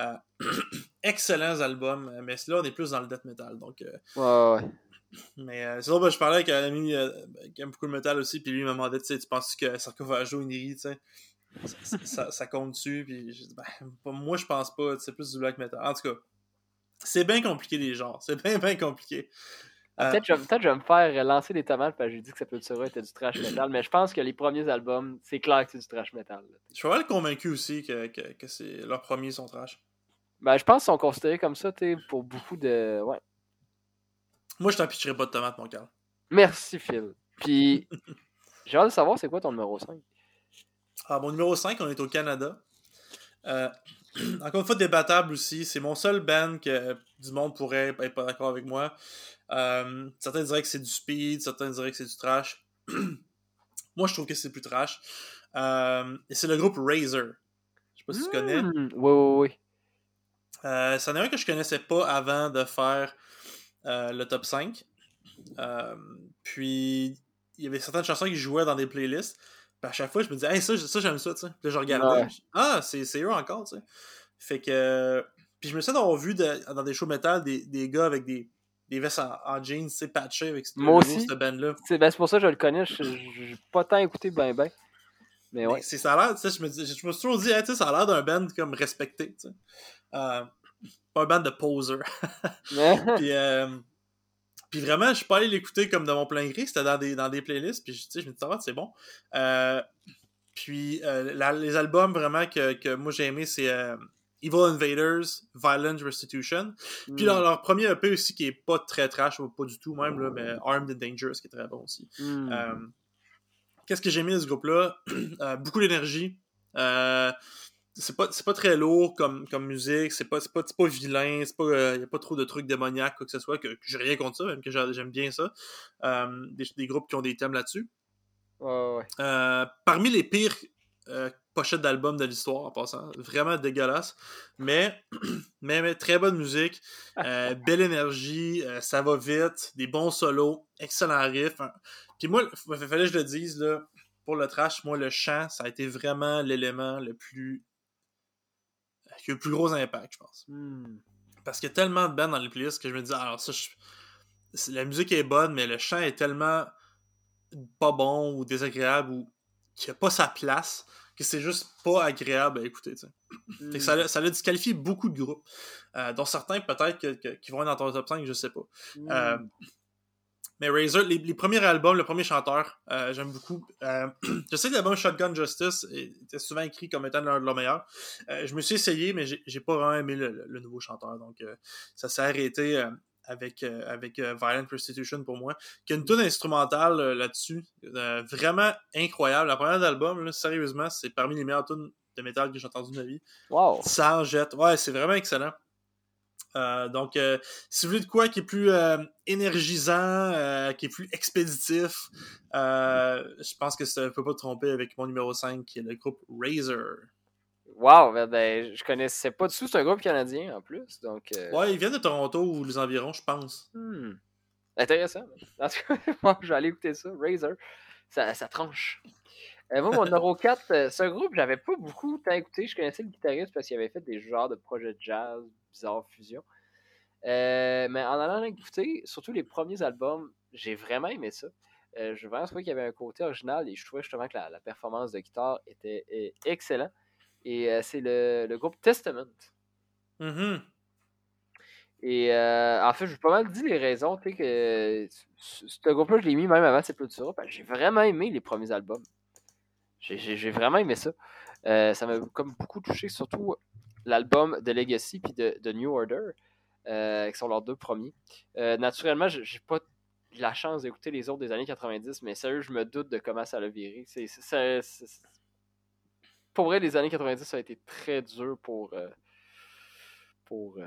Euh, excellents albums, mais là, on est plus dans le death metal. Donc, ouais, ouais. Mais c'est vrai, je parlais avec un ami qui aime beaucoup le metal aussi, puis lui il m'a demandé, tu sais, tu penses que Sarcophago Iniri, tu sais, ça, ça, compte dessus, puis ben, moi je pense pas, c'est plus du black metal. En tout cas, c'est bien compliqué les genres, c'est bien, bien compliqué. Euh, peut-être que je vais me faire lancer des tomates parce que j'ai dit que Sepultura était du trash metal, mais je pense que les premiers albums, c'est clair que c'est du trash metal. Je suis vraiment convaincu aussi que, que, que c'est leurs premiers sont trash. Ben, je pense qu'ils sont considérés comme ça, tu pour beaucoup de. Ouais. Moi, je t'en pitcherai pas de tomates, mon cœur. Merci, Phil. Puis, J'ai hâte de savoir c'est quoi ton numéro 5. Ah, mon numéro 5, on est au Canada. Euh, encore une fois, débattable aussi. C'est mon seul band que du monde pourrait être pas d'accord avec moi. Euh, certains diraient que c'est du speed, certains diraient que c'est du trash. moi, je trouve que c'est plus trash. Euh, et c'est le groupe Razer. Je sais pas si tu connais. Oui, oui, oui. Euh, c'en est un que je connaissais pas avant de faire euh, le top 5. Euh, puis, il y avait certaines chansons qui jouaient dans des playlists. Puis à chaque fois, je me disais, hey, ça, ça j'aime ça, tu sais. Puis là, je regardais. Ouais. Ah, c'est eux encore, tu sais. Fait que. Puis je me suis d'avoir vu de- dans des shows metal des, des gars avec des, des vestes en, en jeans, tu sais, patchés avec ce- Moi aussi. cette band-là. C'est ben, c'est pour ça que je le connais. Je- J'ai pas tant écouté ben ben. Mais ouais. C'est ça a l'air, tu sais, je me, dis- je me suis toujours dit, hey, tu sais, ça a l'air d'un band comme respecté, tu sais. Euh, pas un band de poser. puis, euh, puis vraiment, je suis pas allé l'écouter comme de mon plein gré, c'était dans des, dans des playlists, puis tu sais, je me dis, ça va, c'est bon. Euh, puis la- les albums vraiment que, que moi j'ai aimé, c'est Evil Invaders, Violent Restitution. Puis Hmm. leur, leur premier EP aussi qui est pas très trash, pas du tout même, là, mais Armed and Dangerous qui est très bon aussi. Hmm. Euh, Qu'est-ce que j'ai aimé de ce groupe-là? Euh, beaucoup d'énergie. Euh, c'est pas, pas très lourd comme, comme musique, c'est pas, pas, pas vilain, c'est pas, y a pas trop de trucs démoniaques, quoi que ce soit, que, que j'ai rien contre ça, même que j'a- j'aime bien ça. Des, des groupes qui ont des thèmes là-dessus. Ouais, ouais. Parmi les pires euh, pochettes d'albums de l'histoire, en passant, vraiment dégueulasse, mais, mais, mais très bonne musique, euh, belle énergie, euh, ça va vite, des bons solos, excellent riff. hein. Puis moi, il fallait que je le dise, là, pour le trash, moi, le chant, ça a été vraiment l'élément le plus. qui a eu le plus gros impact, je pense. Hmm. Parce qu'il y a tellement de bands dans les playlists que je me dis, ah, alors ça, je- c'est- la musique est bonne, mais le chant est tellement pas bon ou désagréable ou qu'il a pas sa place que c'est juste pas agréable à écouter. Fait que Hmm. ça, a- ça a disqualifié beaucoup de groupes, euh, dont certains peut-être que- que- qui vont être dans ton top 5, je sais pas. Hmm. Euh, mais Razor, les, les premiers albums, le premier chanteur, euh, j'aime beaucoup. Je sais que l'album Shotgun Justice était souvent écrit comme étant l'un de leurs meilleurs. Je me suis essayé, mais j'ai pas vraiment aimé le, nouveau chanteur. Donc, ça s'est arrêté avec, euh, avec euh, Violent Prostitution pour moi. Qui a une tune instrumentale euh, là-dessus. euh, vraiment incroyable. La première album, là, sérieusement, c'est parmi les meilleures tunes de métal que j'ai entendues de ma vie. Wow. Ça en jette. Ouais, c'est vraiment excellent. Euh, donc, euh, si vous voulez de quoi qui est plus euh, énergisant, euh, qui est plus expéditif, euh, je pense que ça ne peut pas te tromper avec mon numéro 5 qui est le groupe Razer. Wow. Ben, ben, je connaissais pas du tout. C'est un groupe canadien en plus. Donc. euh, Ouais, ils viennent de Toronto ou les environs, je pense. hmm. Intéressant. En tout cas, moi, je vais aller écouter ça. Razer. Ça, ça tranche. Euh, moi, mon numéro 4, euh, ce groupe, j'avais pas beaucoup tant écouté. Je connaissais le guitariste parce qu'il avait fait des genres de projets de jazz, bizarre fusion. Euh, mais en allant l'écouter, surtout les premiers albums, j'ai vraiment aimé ça. Euh, je vraiment trouvé qu'il y avait un côté original et je trouvais justement que la, la performance de guitare était euh, excellent. Et euh, c'est le, le groupe Testament. Mhm. Et euh, en fait, j'ai pas mal dit les raisons, tu sais, que ce groupe-là, je l'ai mis même avant Sepultura. que J'ai vraiment aimé les premiers albums. J'ai- vraiment aimé ça. Euh, ça m'a comme beaucoup touché, surtout l'album de Legacy puis de, de New Order, qui sont leurs deux premiers. Naturellement, j'ai pas la chance d'écouter les autres des années 90, mais sérieux, je me doute de comment ça l'a viré. C'est- Pour vrai, les années 90, ça a été très dur pour, euh, pour, euh,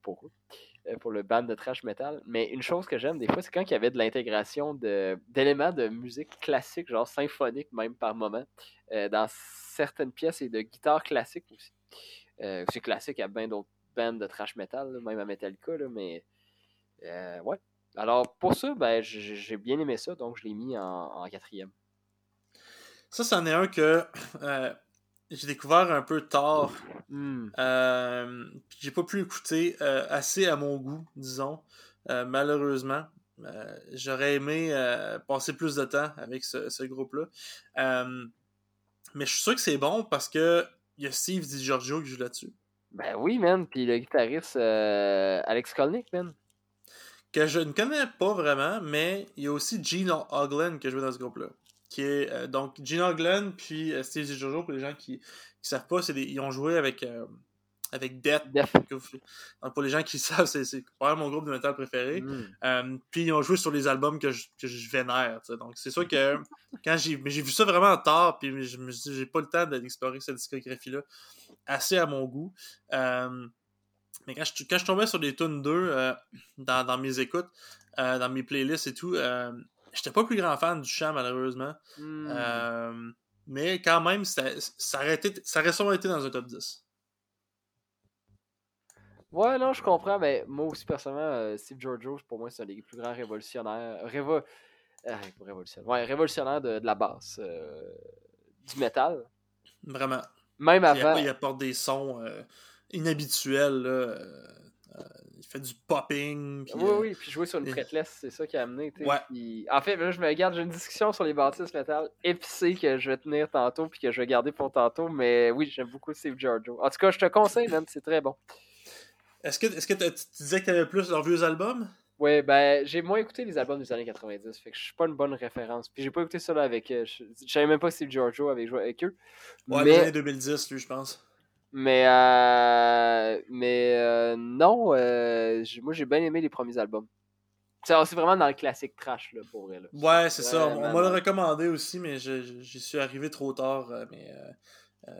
pour euh, pour le band de trash metal. Mais une chose que j'aime des fois, c'est quand il y avait de l'intégration d'éléments de musique classique, genre symphonique même par moment, dans certaines pièces et de guitare classique aussi. C'est classique à bien d'autres bands de trash metal, même à Metallica, là, mais ouais. Alors pour ça, ben, j'ai bien aimé ça, donc je l'ai mis en, quatrième. Ça, c'en est un que j'ai découvert un peu tard. Euh, j'ai pas pu écouter euh, assez à mon goût, disons, euh, malheureusement. J'aurais aimé passer plus de temps avec ce, ce groupe-là. Mais je suis sûr que c'est bon parce que il y a Steve DiGiorgio qui joue là-dessus. Ben oui, man. Puis le guitariste Alex Kolnick, man. Que je ne connais pas vraiment, mais il y a aussi Gene Oglen qui joue dans ce groupe-là. Qui est euh, donc Gene Oglen puis euh, Steve DiGiorgio pour les gens qui ne savent pas, des- ils ont joué avec euh, avec Death. Donc, pour les gens qui savent, c'est probablement mon groupe de métal préféré. Mm. Euh, puis ils ont joué sur les albums que je, que je vénère. Donc c'est sûr que quand j'ai mais j'ai vu ça vraiment tard, puis je me suis dit, j'ai pas le temps d'explorer cette discographie-là assez à mon goût. Mais quand je, quand je tombais sur des tunes 2 euh, dans, dans mes écoutes, dans mes playlists et tout, euh, j'étais pas plus grand fan du chant malheureusement. Mm. Euh, mais quand même, ça, ça, aurait été, ça aurait sûrement été dans un top 10. Ouais, non, je comprends, mais moi aussi, personnellement, euh, Steve Giorgio, pour moi, c'est un des plus grands révolutionnaires. Révo... euh, révolutionnaire. Ouais, révolutionnaire de, de la basse, euh, du métal. Vraiment. Même avant. il apporte des sons euh, inhabituels. Là. Fait du popping. puis, Oui, euh, oui, puis jouer sur une et- fretless, c'est ça qui a amené. tu Ouais. puis- En fait, là, je me garde, j'ai une discussion sur les bâtisses métal épicée que je vais tenir tantôt, puis que je vais garder pour tantôt, mais oui, j'aime beaucoup Steve Giorgio. En tout cas, je te conseille, man, c'est très bon. Est-ce que, est-ce que tu disais que t'avais plus leurs vieux albums? Ouais, ben, j'ai moins écouté les albums des années 90, fait que je suis pas une bonne référence. Puis j'ai pas écouté ça là avec. euh, je, je savais même pas Steve Giorgio avait joué avec eux. Ouais, les mais, années 2010, lui, je pense. Mais, euh, mais euh, non, euh, moi j'ai bien aimé les premiers albums. C'est vraiment dans le classique trash, là, pour. Là. Ouais, c'est ça. On, m'a le recommandé aussi, mais j'y suis arrivé trop tard. euh, mais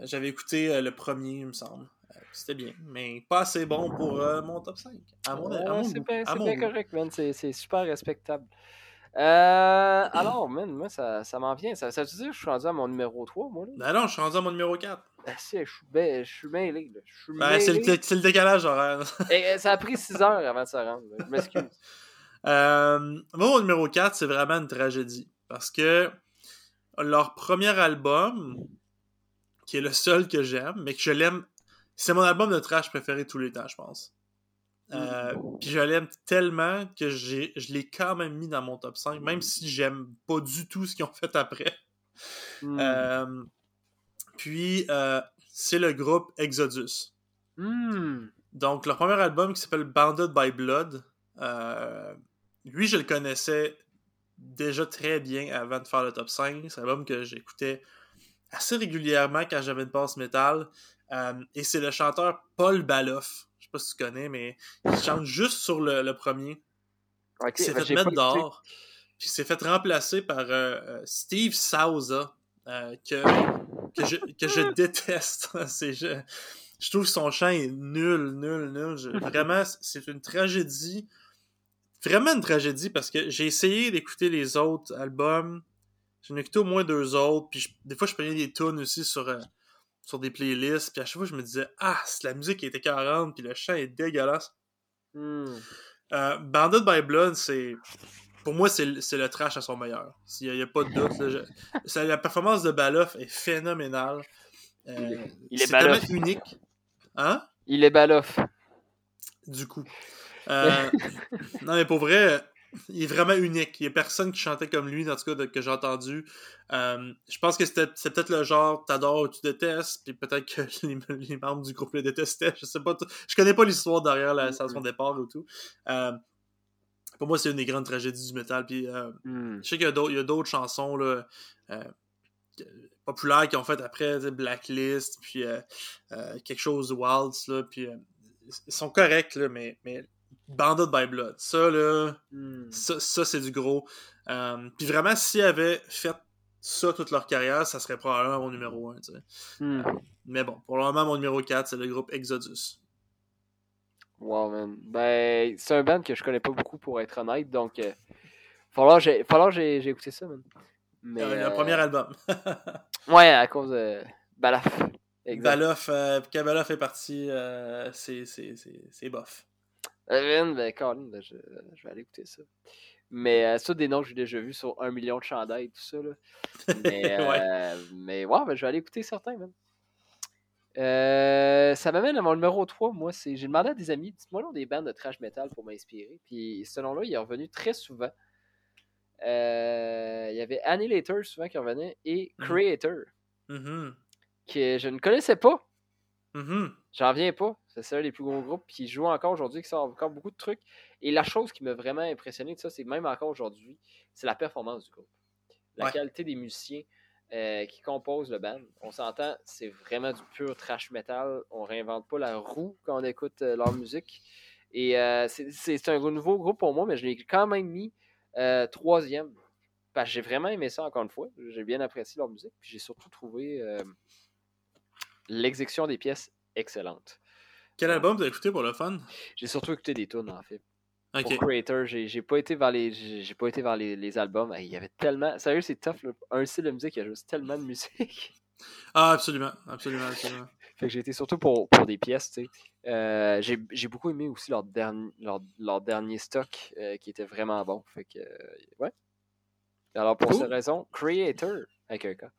j'avais écouté le premier, il me semble. C'était bien, mais pas assez bon pour mon top 5. À mon, Ouais, c'est bien, correct, man. C'est c'est super respectable. Alors, man, moi, ça, ça m'en vient. Ça, ça veut dire que je suis rendu à mon numéro 3, moi, là? Ben non, je suis rendu à mon numéro 4. Je suis bien- je suis mêlé, là. Je suis Ben, c'est le, c'est le décalage horaire. Et, euh, ça a pris 6 heures avant de se rendre. là. Je m'excuse. Euh, moi, mon numéro 4, c'est vraiment une tragédie. Parce que leur premier album, qui est le seul que j'aime, mais que je l'aime, c'est mon album de trash préféré tous les temps, je pense. Euh, Puis je l'aime tellement que j'ai, je l'ai quand même mis dans mon top 5, même si j'aime pas du tout ce qu'ils ont fait après. Hmm. Euh, puis, euh, c'est le groupe Exodus. Hmm. Donc, leur premier album qui s'appelle Bounded by Blood, euh, lui, je le connaissais déjà très bien avant de faire le top 5. C'est un album que j'écoutais assez régulièrement quand j'avais une passe métal. Euh, et c'est le chanteur Paul Baloff. Je sais pas si tu connais, mais il chante juste sur le, le premier. Ok, Il s'est ben, fait mettre dehors. Puis il s'est fait remplacer par euh, euh, Steve Souza, euh, que, que, je, que je déteste. C'est, je, je trouve son chant est nul, nul, nul. Je- vraiment, c'est une tragédie. Vraiment une tragédie parce que j'ai essayé d'écouter les autres albums. J'en ai écouté au moins deux autres. Puis je- des fois, je prenais des tunes aussi sur, euh, sur des playlists. Puis à chaque fois, je me disais, ah, c'est la musique était 40, puis le chant est dégueulasse. Hmm. Euh, Banded by Blood, c'est. Pour moi, c'est le trash à son meilleur. Il n'y a, pas de doute. ça- la performance de Baloff est phénoménale. Euh, Il est- est tellement unique. Hein? Il est baloff. Du coup. Euh, non, mais pour vrai, il est vraiment unique. Il n'y a personne qui chantait comme lui, en tout cas, que j'ai entendu. Euh, je pense que c'est peut-être le genre t'adores ou tu détestes, puis peut-être que les, les membres du groupe le détestaient. Je sais pas. Je connais pas l'histoire derrière la de départ ou tout. Pour moi, c'est une des grandes tragédies du métal. Puis, euh, Hmm. je sais qu'il y a d'autres- chansons là, euh, populaires qui ont fait après, Blacklist, puis euh, quelque chose de Wilds, là, puis ils sont corrects, là, mais, mais Banded by Blood, ça, là, Hmm. ça, ça, c'est du gros. Puis vraiment, s'ils avaient fait ça toute leur carrière, ça serait probablement mon numéro 1, tu sais. Hmm. Mais bon, pour le moment, mon numéro 4, c'est le groupe Exodus. Wow, man. Ben, c'est un band que je connais pas beaucoup pour être honnête, donc. Euh, falloir j'ai falloir j'ai j'ai écouté ça, man. Mais, Euh, Le premier album. Ouais, à cause de Balaf. Exact. Baloff, euh, quand Baloff est parti, euh, c'est c'est- c'est- c'est bof. Man, ben, Colin, ben, je, je vais aller écouter ça. Mais euh, ça, des noms que j'ai déjà vus sur un million de chandails et tout ça. Là. Mais, Ouais. mais ouais, ben, je vais aller écouter certains, man. Euh, ça m'amène à mon numéro 3. Moi, c'est j'ai demandé à des amis, dites-moi des bandes de trash metal pour m'inspirer. Puis ce nom-là, il est revenu très souvent. Euh, il y avait Annihilator souvent qui revenait et Mhm. Creator, Mhm. que je ne connaissais pas. Mhm. J'en viens pas. C'est un des plus gros groupes qui joue encore aujourd'hui, qui sort encore beaucoup de trucs. Et la chose qui m'a vraiment impressionné de ça, c'est même encore aujourd'hui, c'est la performance du groupe. La Ouais. qualité des musiciens. Euh, qui composent le band. On s'entend, c'est vraiment du pur trash metal. On réinvente pas la roue quand on écoute euh, leur musique. Et euh, c'est- un nouveau groupe pour moi, mais je l'ai quand même mis troisième. Parce que j'ai vraiment aimé ça, encore une fois. J'ai bien apprécié leur musique. Puis j'ai surtout trouvé l'exécution des pièces excellente. Quel album t'as écouté pour le fun? J'ai surtout écouté des tunes, en fait. Ok. Pour Creator, j'ai j'ai pas été vers les j'ai pas été vers les, les albums. Il y avait tellement. Sérieux, c'est tough. là. Un style de musique, il y a juste tellement de musique. Ah, absolument. Absolument, absolument. Fait que j'ai été surtout pour, pour des pièces, tu sais. Euh, j'ai j'ai beaucoup aimé aussi leur, dernier leur, leur dernier stock euh, qui était vraiment bon. Fait que, euh, ouais. Alors, pour Cool. cette raison, Creator avec un.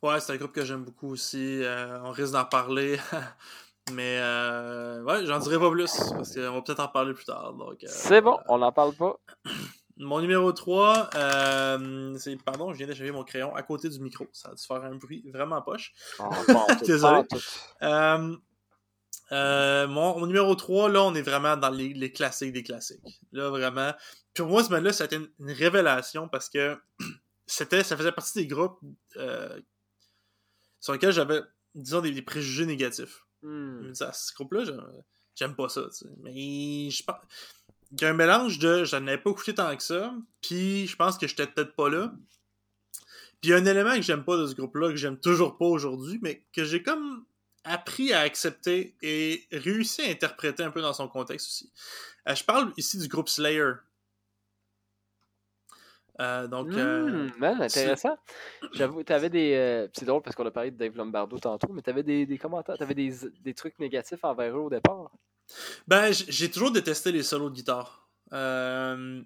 Ouais, c'est un groupe que j'aime beaucoup aussi. Euh, on risque d'en parler. Mais euh, ouais, j'en dirai pas plus parce qu'on va peut-être en parler plus tard. Euh, C'est bon, on n'en parle pas. Mon numéro 3, euh, c'est. Pardon, je viens d'échanger mon crayon à côté du micro. Ça a dû faire un bruit vraiment poche. Oh, en tout, Désolé. Euh, mon, mon numéro 3, là, on est vraiment dans les, les classiques des classiques. Là, vraiment. Pour moi, ce band-là, ça a été une, une révélation parce que c'était, ça faisait partie des groupes euh, sur lesquels j'avais, disons, des, des préjugés négatifs. Hmm. ce groupe-là, j'aime- pas ça. Mais je pense. Il y a un mélange de je n'avais pas écouté tant que ça, puis je pense que j'étais peut-être pas là. Puis il y a un élément que j'aime pas de ce groupe-là, que j'aime toujours pas aujourd'hui, mais que j'ai comme appris à accepter et réussi à interpréter un peu dans son contexte aussi. Euh, je parle ici du groupe Slayer. Euh, donc, euh, Hmm, man, intéressant. J'avoue, t'avais des. euh, c'est drôle parce qu'on a parlé de Dave Lombardo tantôt, mais t'avais des, des commentaires, t'avais des, des trucs négatifs envers eux au départ? Ben, j'ai toujours détesté les solos de guitare. Euh,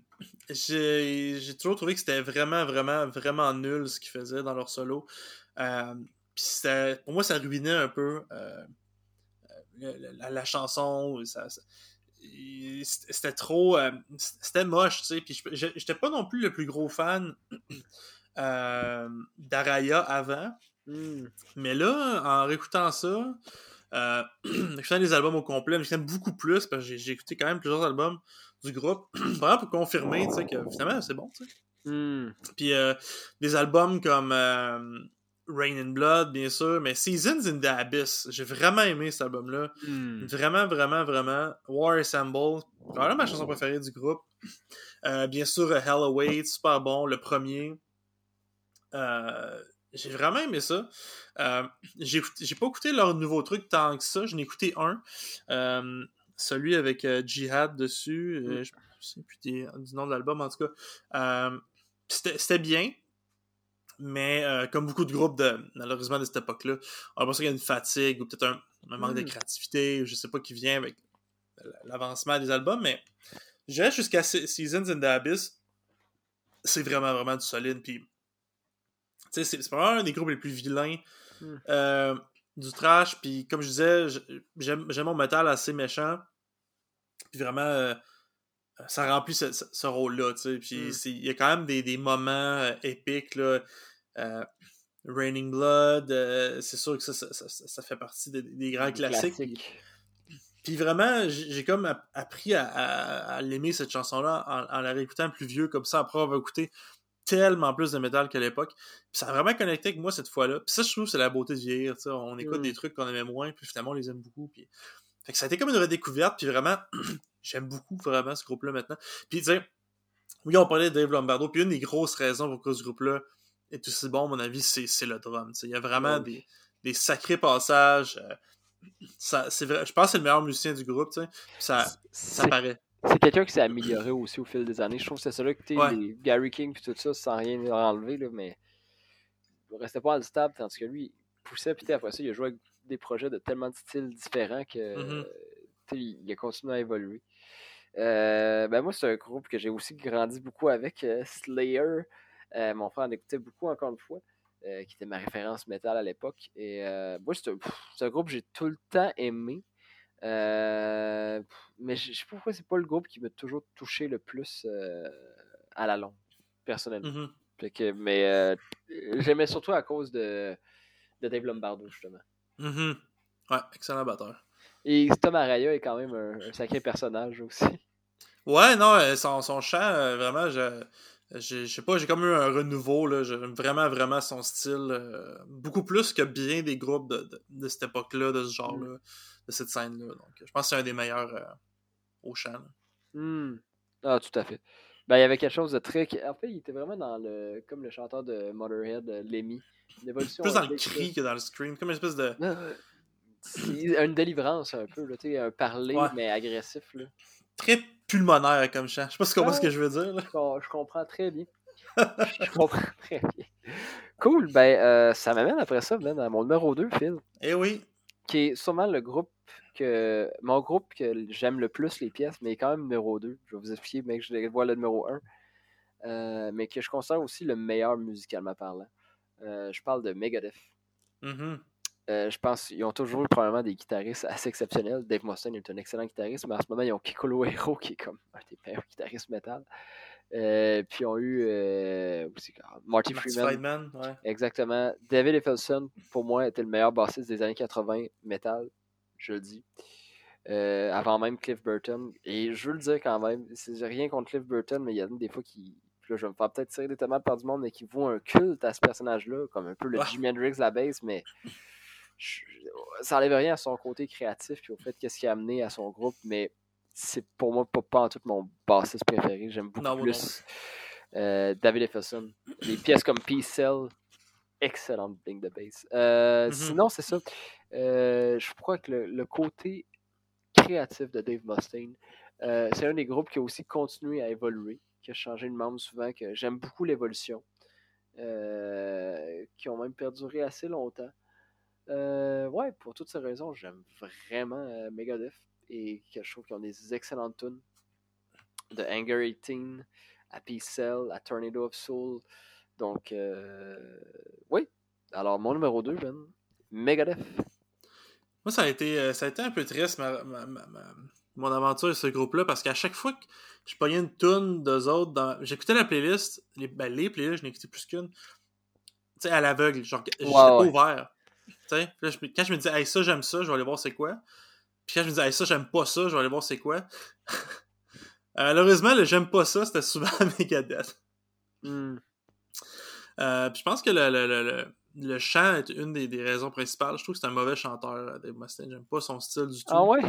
j'ai toujours trouvé que c'était vraiment, vraiment, vraiment nul ce qu'ils faisaient dans leurs solos. Euh, puis c'était- pour moi, ça ruinait un peu euh, la, la chanson. Ça, c'était trop. euh, c'était moche, tu sais. Puis j'étais pas non plus le plus gros fan euh, d'Araya avant. Hmm. Mais là, en réécoutant ça, euh, en écoutant les albums au complet, j'aime beaucoup plus parce que j'ai- écouté quand même plusieurs albums du groupe, vraiment pour confirmer tu sais, que finalement c'est bon. tu sais. Hmm. Puis euh, des albums comme Rain in Blood, bien sûr, mais Seasons in the Abyss, j'ai vraiment aimé cet album-là. Hmm. Vraiment, vraiment, vraiment. War Assemble, probablement ma chanson préférée du groupe. Euh, bien sûr, Hell Awaits, super bon, le premier. Euh, j'ai vraiment aimé ça. Euh, j'ai, pas écouté leur nouveau truc tant que ça. Je n'ai écouté un. Euh, celui avec euh, Jihad dessus. Euh, je ne sais plus du nom de l'album, en tout cas. Euh, c'était bien. Mais euh, comme beaucoup de groupes, de, malheureusement, de cette époque-là, on a l'impression qu'il y a une fatigue ou peut-être un, un manque de Mm. créativité, je sais pas, qui vient avec l'avancement des albums, mais je jusqu'à Se- Seasons in the Abyss, c'est vraiment, vraiment du solide. Puis, tu sais, c'est c'est probablement un des groupes les plus vilains Mm. euh, du trash. Puis, comme je disais, j'aime mon métal assez méchant. Puis vraiment, euh, ça remplit ce, ce- ce rôle-là, tu sais. Puis, Mm. il y a quand même des, des moments euh, épiques, là. Euh, Raining Blood, euh, c'est sûr que ça, ça, ça- ça fait partie des, des grands classiques. Classique. Puis vraiment, j'ai comme app- appris à, à- à l'aimer cette chanson-là en, en la réécoutant plus vieux, comme ça, après avoir écouté tellement plus de métal qu'à l'époque. Puis ça a vraiment connecté avec moi cette fois-là. Puis ça, je trouve, c'est la beauté de vieillir. tu sais. On écoute Mm. des trucs qu'on aimait moins, puis finalement, on les aime beaucoup. Puis... Fait que ça a été comme une redécouverte, puis vraiment, j'aime beaucoup vraiment ce groupe-là maintenant. Puis tu sais, oui, on parlait de Dave Lombardo, puis une des grosses raisons pourquoi ce groupe-là est aussi bon, à mon avis, c'est le drum. Il y a vraiment des, des sacrés passages. euh, ça, vrai, je pense que c'est le meilleur musicien du groupe, tu sais. Puis Ça, ça C'est paraît. c'est quelqu'un qui s'est amélioré aussi au fil des années. Je trouve que c'est celui que tu Ouais. Gary King puis tout ça, sans rien leur enlever, là, mais il restait pas stable, tandis que lui, il poussait, puis après ça, il a joué avec des projets de tellement de styles différents que Mhm. sais, il a continué à évoluer. Euh, ben moi, c'est un groupe que j'ai aussi grandi beaucoup avec, euh, Slayer. Euh, mon frère en écoutait beaucoup, encore une fois, qui était ma référence métal à l'époque. Et moi, c'est un, groupe que j'ai tout le temps aimé. Mais je sais pas pourquoi c'est pas le groupe qui m'a toujours touché le plus à la longue, personnellement. Mhm. Fait que, mais j'aimais surtout à cause de, de Dave Lombardo, justement. Mhm. Ouais, excellent batteur. Et Tom Araya est quand même un, un sacré personnage aussi. Ouais, non, euh, son, son chant, euh, vraiment, je, je sais pas, j'ai comme eu un renouveau. J'aime vraiment, vraiment son style. euh, beaucoup plus que bien des groupes de, de, de cette époque-là, de ce genre-là, de cette scène-là. Donc, je pense que c'est un des meilleurs euh, au chant. Hmm. Ah, tout à fait. Ben, il y avait quelque chose de très. En fait, il était vraiment dans le. Comme le chanteur de Motorhead, euh, Lemmy. Une évolution. Plus dans le cri que dans le scream. Comme une espèce de. Euh, une délivrance un peu, là, tu sais, un parler, Ouais. mais agressif. Là. Très pulmonaire comme chant. Je sais pas si tu comprends Ouais. ce que je veux dire. Là. Je comprends très bien. je comprends très bien. Cool, ben euh, ça m'amène après ça, Ben, à mon numéro 2, Phil, Eh oui. qui est sûrement le groupe que. Mon groupe que j'aime le plus les pièces, mais quand même numéro 2. Je vais vous expliquer, mais je vais voir le numéro 1. Euh, mais que je considère aussi le meilleur musicalement parlant. Euh, je parle de Megadeth. Mhm. Euh, je pense qu'ils ont toujours eu probablement des guitaristes assez exceptionnels. Dave Mustaine est un excellent guitariste, mais en ce moment, ils ont Kikolo Hero, qui est comme un des meilleurs guitaristes metal. Euh, puis ils ont eu aussi, Marty Marty Freeman. Friedman, ouais. Exactement. David Effelson, pour moi, était le meilleur bassiste des années 80 metal, je le dis. Euh, avant même Cliff Burton. Et je veux le dire quand même, c'est j'ai rien contre Cliff Burton, mais il y a des fois qui. Là, je vais me faire peut-être tirer des tomates par du monde, mais qui vouent un culte à ce personnage-là, comme un peu le Ouais. Jimi Hendrix de la base, mais je- ça n'enlève rien à son côté créatif puis au fait qu'est-ce qui a amené à son groupe, mais c'est pour moi pas, pas en tout mon bassiste préféré. J'aime beaucoup Non, moi non plus euh, David Effelson. Les pièces comme Peace Cell, excellente ligne de bass. Euh, Mhm. Sinon, c'est ça. Euh, je crois que le, côté créatif de Dave Mustaine, euh, c'est un des groupes qui a aussi continué à évoluer, qui a changé de membre souvent, que j'aime beaucoup l'évolution, euh, qui ont même perduré assez longtemps. Ouais, pour toutes ces raisons, j'aime vraiment Megadeth et je trouve qu'ils ont des excellentes tunes. De Anger 18 à Peace Cell, à Tornado of Soul. Donc, oui. Alors, mon numéro 2, Ben, Megadeth. Moi, ça a été, euh, ça a été un peu triste, ma, ma- ma- mon aventure avec ce groupe-là, parce qu'à chaque fois que je pognais une tune d'eux autres, dans... j'écoutais la playlist, les, ben, les playlists, je écouté plus qu'une, tu sais, à l'aveugle, genre, j'étais ouais. ouvert. Là, je- quand je me disais, hey, ça, j'aime ça, je vais aller voir c'est quoi. Puis quand je me disais, hey, ça, j'aime pas ça, je vais aller voir c'est quoi. Malheureusement, le j'aime pas ça, c'était souvent Megadeth. Hmm. Euh, puis je pense que le, le, le, le, le chant est une des, des raisons principales. Je trouve que c'est un mauvais chanteur, euh, Dave Mustaine. J'aime pas son style du tout. Ah ouais?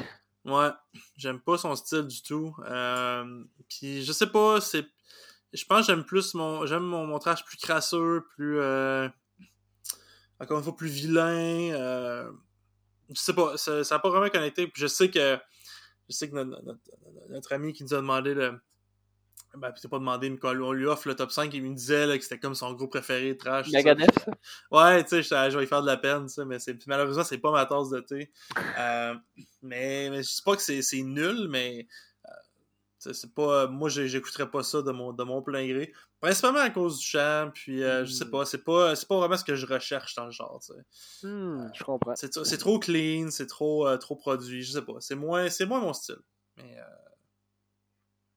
Ouais, j'aime pas son style du tout. Euh, puis je sais pas, c'est. Je pense que j'aime plus mon. J'aime mon montrage plus crasseux, plus. euh, encore une fois, plus vilain. euh, je sais pas, ça n'a pas vraiment connecté. Puis je sais que. Je sais que notre, notre- notre ami qui nous a demandé le. Ben, t'as pas demandé, mais on lui offre le top 5, il me disait là, que c'était comme son groupe préféré, trash. Megadeth? Ouais, tu sais, je vais y faire de la peine, tu sais, mais c'est, malheureusement, c'est pas ma tasse de thé. Euh, mais, mais je sais pas que c'est, c'est nul, mais euh, c'est pas. Moi, j'écouterais pas ça de mon, de mon plein gré. Principalement à cause du chant, puis euh, je sais Mm. pas, c'est pas, c'est pas vraiment ce que je recherche dans le genre, tu sais. Hmm, je comprends. C'est, c'est trop clean, c'est trop, euh, trop produit, je sais pas. C'est moins, c'est moins mon style. Mais euh,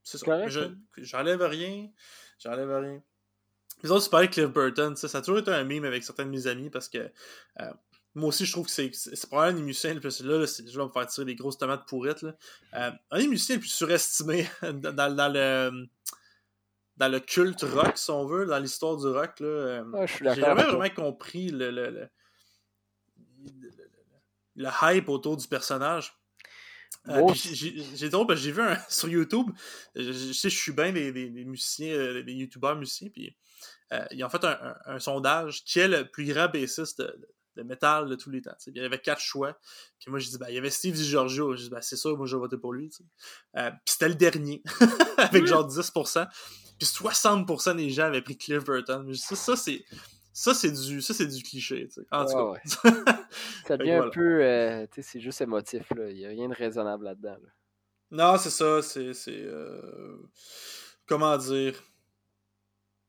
c'est ça. Je- hein? j'enlève rien. J'enlève rien. Les autres, tu parlais de Cliff Burton, sais, ça a toujours été un meme avec certains de mes amis parce que euh, moi aussi, je trouve que c'est, probablement un des musiciens le plus. Là, là, c'est, je vais me faire tirer des grosses tomates pourrites. Là. Euh, un des musiciens les plus surestimés dans, dans- dans le. Dans le culte rock, si on veut, dans l'histoire du rock, là. euh, Ah, j'ai jamais vraiment compris le, le, le, le- le hype autour du personnage. Euh, j'ai j'ai drôle parce que j'ai vu un, sur YouTube, je, je sais, je suis bien des musiciens, euh, des youtubeurs musiciens, puis euh, ils ont fait un, un- un sondage qui est le plus grand bassiste de, de- de métal de tous les temps. Il y avait quatre choix. Puis moi, je dis, ben, il y avait Steve DiGiorgio. Je dis, ben, c'est sûr, moi, je vais voter pour lui. Euh, puis c'était le dernier, avec genre 10%. Puis 60% des gens avaient pris Cliff Burton. Ça, ça c'est. Ça, c'est du, ça, c'est du cliché, tu sais. En tout Ouais, cas. Ça Fait que devient un peu. euh, tu sais, c'est juste émotif, là. Il n'y a rien de raisonnable là-dedans. là. Non, c'est ça, c'est. c'est euh, Comment dire?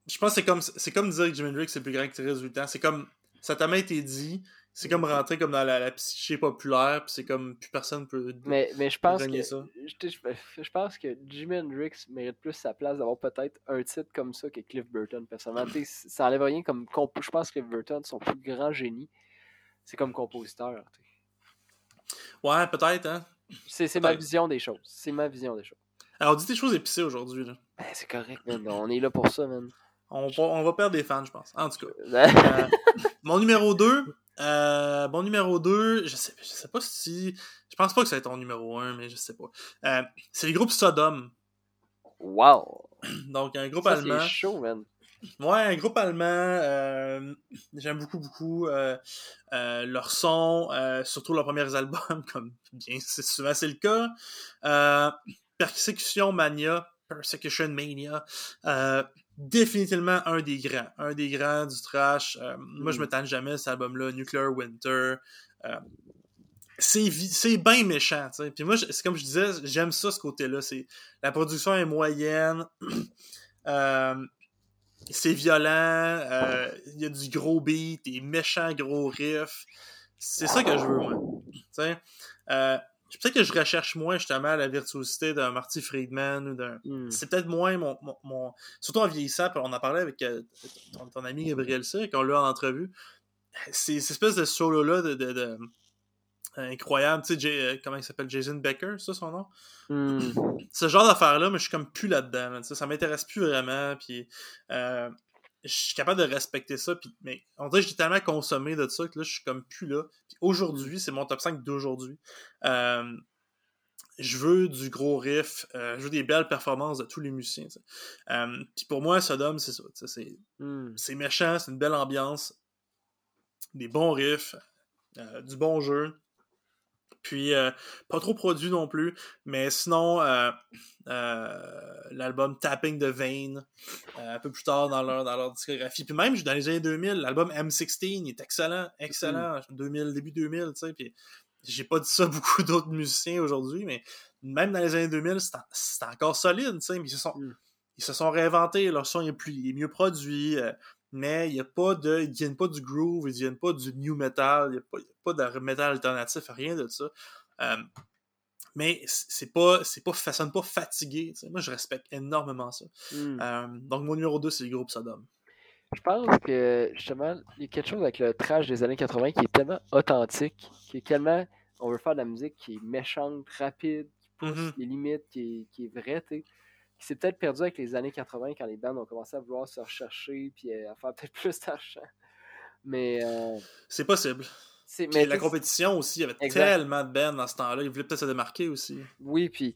Je pense que c'est comme, c'est comme dire que Jimi Hendrix c'est le plus grand guitariste du temps. C'est comme. Ça t'a même été dit. C'est comme rentrer comme dans la, la psyché populaire, puis c'est comme plus personne peut. Mais, mais je pense que. ça. Je, je- je pense que Jimi Hendrix mérite plus sa place d'avoir peut-être un titre comme ça que Cliff Burton, personnellement. Ça enlève rien comme. Je pense que Cliff Burton, son plus grand génie, c'est comme compositeur. Ouais, peut-être, hein. C'est ma vision des choses. C'est ma vision des choses. Alors, dis des choses épicées aujourd'hui. là. Ben, c'est correct, man. On est là pour ça, man. On, va- on va perdre des fans, je pense. En tout cas. Euh, mon numéro 2. Euh, mon numéro 2, je sais, je sais pas si. Je pense pas que ça va être ton numéro 1, mais je sais pas. Euh, c'est le groupe Sodom. wow! Donc, un groupe Ça, allemand. c'est chaud, man. Ouais, un groupe allemand. euh, J'aime beaucoup, beaucoup euh, euh, leur son, euh, surtout leurs premiers albums, comme bien c'est souvent c'est le cas. Euh, Persecution Mania, Persecution Mania, euh, définitivement un des grands, un des grands du trash. Euh, Moi, je me tanne jamais cet album-là, Nuclear Winter. Euh, c'est bien méchant, tu sais. Puis moi, c'est comme je disais, j'aime ça, ce côté-là. C'est La production est moyenne. Euh, c'est violent, il y a du gros beat, des méchants gros riffs. C'est ça que je veux, moi. Tu sais, peut-être que je recherche moins justement la virtuosité d'un Marty Friedman ou d'un. Hmm. C'est peut-être moins mon, mon, mon- Surtout en vieillissant, on en parlait avec euh, ton, ton ami Gabriel Cyr, quand on l'a en entrevue. C'est cette espèce de solo-là de, de- de- incroyable. Tu sais, Jay- euh, comment il s'appelle Jason Becker, c'est ça son nom? Hmm. ce genre d'affaires-là, mais je suis comme plus là-dedans. là, ça m'intéresse plus vraiment. Puis, euh, je suis capable de respecter ça. Puis, mais on dirait que j'ai tellement consommé de ça que là, je suis comme plus là. Puis aujourd'hui, c'est mon top 5 d'aujourd'hui. Euh, je veux du gros riff. euh, je veux des belles performances de tous les musiciens. Euh, puis pour moi, Sodom, c'est ça. C'est Hmm. c'est méchant, c'est une belle ambiance, des bons riffs, du bon jeu. Puis, euh, pas trop produit non plus, mais sinon, euh, euh, l'album Tapping the Vein, un peu plus tard dans leur, dans leur discographie. Puis même dans les années 2000, l'album M16 il est excellent, excellent, 2000, début 2000, tu sais. Puis j'ai pas dit ça à beaucoup d'autres musiciens aujourd'hui, mais même dans les années 2000, c'est en- c'est encore solide, tu sais. Mais ils se sont, Mm. ils se sont réinventés, leur son est, plus, est mieux produit, mais il y a pas de, ils viennent pas du groove, ils viennent pas du new metal, il y a pas, a de metal alternatif, rien de ça. Euh, mais c'est pas, c'est pas, ça sonne pas fatigué. Moi, je respecte énormément ça. Hmm. Euh, donc, mon numéro 2, c'est le groupe Sodom. Je pense que justement, il y a quelque chose avec le trash des années 80 qui est tellement authentique, qui est tellement. On veut faire de la musique qui est méchante, rapide, qui pousse les limites, qui est, qui est vraie, tu sais. Qui s'est peut-être perdu avec les années 80 quand les bands ont commencé à vouloir se rechercher puis euh, à faire peut-être plus d'argent. Mais euh, C'est possible. c'est. Mais la compétition aussi, il y avait Exact. tellement de bands dans ce temps-là, ils voulaient peut-être se démarquer aussi. Oui, puis.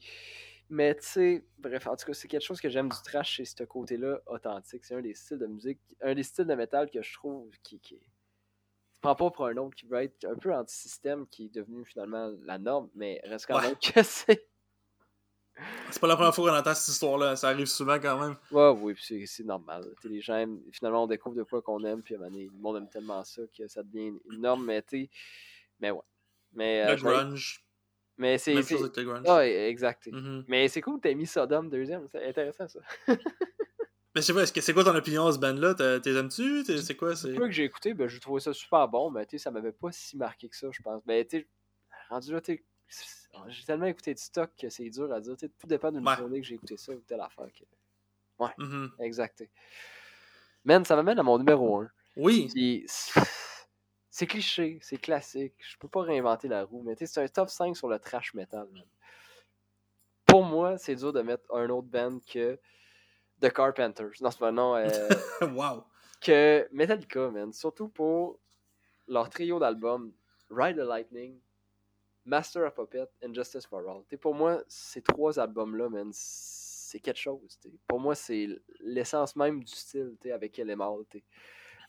Mais tu sais, bref, en tout cas, c'est quelque chose que j'aime du trash, c'est ce côté-là authentique. C'est un des styles de musique, un des styles de métal que je trouve qui. qui tu prends pas pour un autre qui veut être un peu anti-système, qui est devenu finalement la norme, mais reste quand Ouais. même que c'est. C'est pas la première fois qu'on entend cette histoire-là, ça arrive souvent quand même. Ouais, oui, puis c'est- normal. Les gens aiment- finalement, on découvre de quoi qu'on aime, puis à donné, le monde aime tellement ça que ça devient une norme, mais tu. Mais ouais. Mais, euh, Le grunge, mais c'est. même c'est- chose avec le grunge. Ah, ouais, exact. Mhm. Mais c'est cool, t'as mis Sodom deuxième, c'est intéressant ça. Mais je sais pas, est-ce que- c'est quoi ton opinion de ce band-là? T'es aimes-tu? C'est quoi? C'est... Le peu que j'ai écouté, ben, je trouvais ça super bon, mais tu sais, ça m'avait pas si marqué que ça, je pense. Ben, tu rendu là, tu j'ai tellement écouté de stock que c'est dur à dire. tout dépend d'une Ouais. journée que j'ai écouté ça ou telle affaire. Que... Mhm. Exact. tu sais. Man, ça m'amène à mon numéro 1. Oui, c'est cliché, c'est classique. Je peux pas réinventer la roue, mais c'est un top 5 sur le trash metal. man. Pour moi, c'est dur de mettre un autre band que The Carpenters. Non, c'est pas non. euh, wow. que Metallica, man. Surtout pour leur trio d'albums Ride the Lightning, Master of Puppet and Justice for All. Pour moi, ces trois albums-là, man, c'est quelque chose. Pour moi, c'est l'essence même du style avec Elemal. t'sais.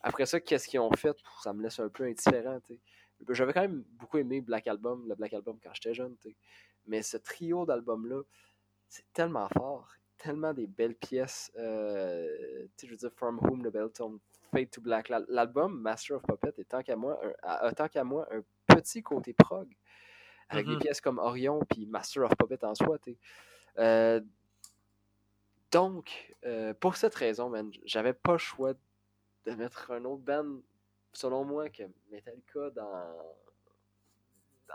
Après ça, qu'est-ce qu'ils ont fait? Ça me laisse un peu indifférent. J'avais quand même beaucoup aimé Black Album, le Black Album quand j'étais jeune. Mais ce trio d'albums-là, c'est tellement fort, tellement des belles pièces. Euh, je veux dire, From Whom the Bell Tone, Fade to Black. L'al- L'album Master of Puppet est tant qu'à moi, un, tant qu'à moi un petit côté prog. Avec des pièces comme Orion puis Master of Puppet en soi. Euh, donc, euh, pour cette raison, man, j'avais pas le choix de mettre un autre band, selon moi, que Metallica dans